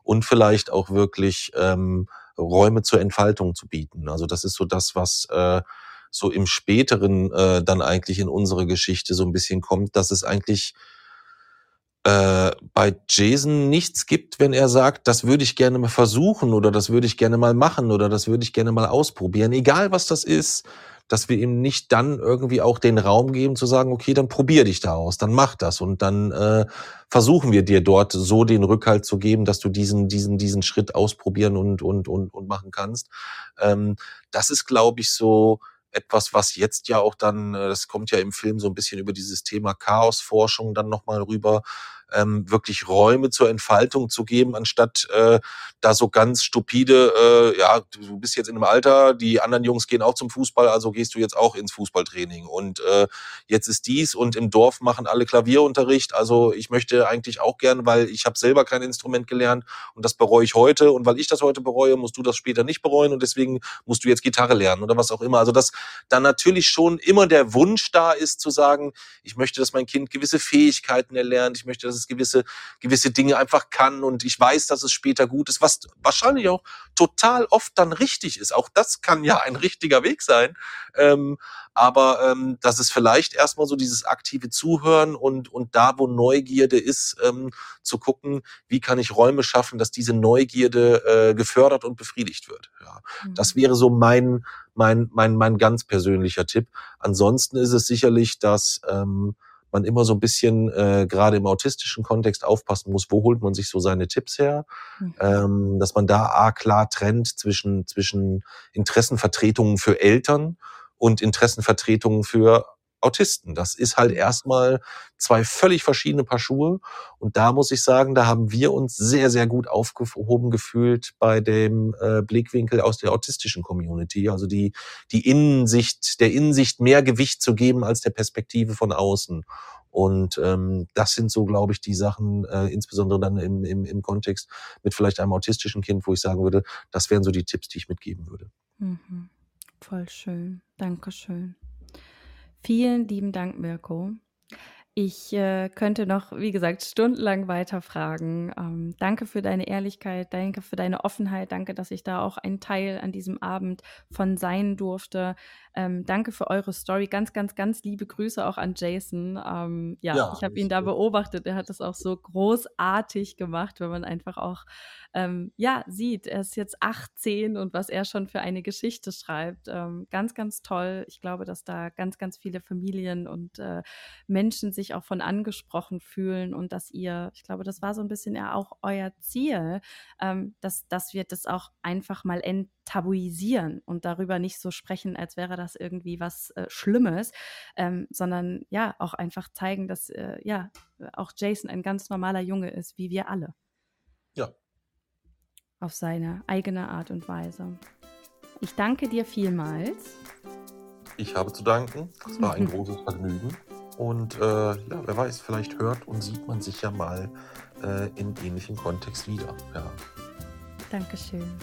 und vielleicht auch wirklich ähm, Räume zur Entfaltung zu bieten. Also das ist so das, was äh, so im späteren äh, dann eigentlich in unsere Geschichte so ein bisschen kommt, dass es eigentlich äh, bei Jason nichts gibt, wenn er sagt, das würde ich gerne mal versuchen oder das würde ich gerne mal machen oder das würde ich gerne mal ausprobieren, egal was das ist, dass wir ihm nicht dann irgendwie auch den Raum geben zu sagen, okay, dann probier dich da aus, dann mach das und dann äh, versuchen wir dir dort so den Rückhalt zu geben, dass du diesen diesen diesen Schritt ausprobieren und und und und machen kannst. Ähm, das ist, glaube ich, so etwas, was jetzt ja auch dann, äh, das kommt ja im Film so ein bisschen über dieses Thema Chaosforschung dann nochmal rüber, ähm, wirklich Räume zur Entfaltung zu geben, anstatt äh, da so ganz stupide, äh, ja, du bist jetzt in einem Alter, die anderen Jungs gehen auch zum Fußball, also gehst du jetzt auch ins Fußballtraining. Und äh, jetzt ist dies und im Dorf machen alle Klavierunterricht. Also ich möchte eigentlich auch gern, weil ich habe selber kein Instrument gelernt und das bereue ich heute. Und weil ich das heute bereue, musst du das später nicht bereuen und deswegen musst du jetzt Gitarre lernen oder was auch immer. Also dass da natürlich schon immer der Wunsch da ist zu sagen, ich möchte, dass mein Kind gewisse Fähigkeiten erlernt, ich möchte, dass es gewisse, gewisse Dinge einfach kann und ich weiß, dass es später gut ist, was wahrscheinlich auch total oft dann richtig ist. Auch das kann ja ein richtiger Weg sein. Ähm, aber ähm, dass es vielleicht erstmal so dieses aktive Zuhören und, und da, wo Neugierde ist, ähm, zu gucken, wie kann ich Räume schaffen, dass diese Neugierde äh, gefördert und befriedigt wird. Ja. Mhm. Das wäre so mein, mein, mein, mein ganz persönlicher Tipp. Ansonsten ist es sicherlich, dass ähm, man immer so ein bisschen äh, gerade im autistischen Kontext aufpassen muss, wo holt man sich so seine Tipps her, mhm. ähm, dass man da a klar trennt zwischen zwischen Interessenvertretungen für Eltern und Interessenvertretungen für Autisten. Das ist halt erstmal zwei völlig verschiedene Paar Schuhe. Und da muss ich sagen, da haben wir uns sehr, sehr gut aufgehoben gefühlt bei dem äh, Blickwinkel aus der autistischen Community. Also die, die Innensicht, der Innensicht mehr Gewicht zu geben als der Perspektive von außen. Und ähm, das sind so, glaube ich, die Sachen, äh, insbesondere dann im, im, im Kontext mit vielleicht einem autistischen Kind, wo ich sagen würde, das wären so die Tipps, die ich mitgeben würde. Mhm. Voll schön. Dankeschön. Vielen lieben Dank, Mirko. Ich äh, könnte noch, wie gesagt, stundenlang weiterfragen. Ähm, danke für deine Ehrlichkeit, danke für deine Offenheit, danke, dass ich da auch ein Teil an diesem Abend von sein durfte. Ähm, danke für eure Story. Ganz, ganz, ganz liebe Grüße auch an Jason. Ähm, ja, ja, ich habe ihn da beobachtet. Er hat das auch so großartig gemacht, wenn man einfach auch ähm, ja, sieht, er ist jetzt 18 und was er schon für eine Geschichte schreibt. Ähm, ganz, ganz toll. Ich glaube, dass da ganz, ganz viele Familien und äh, Menschen sich auch von angesprochen fühlen und dass ihr, ich glaube, das war so ein bisschen ja auch euer Ziel, ähm, dass, dass wir das auch einfach mal enttabuisieren und darüber nicht so sprechen, als wäre das irgendwie was äh, Schlimmes, ähm, sondern ja, auch einfach zeigen, dass äh, ja, auch Jason ein ganz normaler Junge ist, wie wir alle. Ja, auf seine eigene Art und Weise. Ich danke dir vielmals. Ich habe zu danken. Es war ein großes Vergnügen. Und äh, ja, wer weiß, vielleicht hört und sieht man sich ja mal äh, in ähnlichem Kontext wieder. Ja. Dankeschön.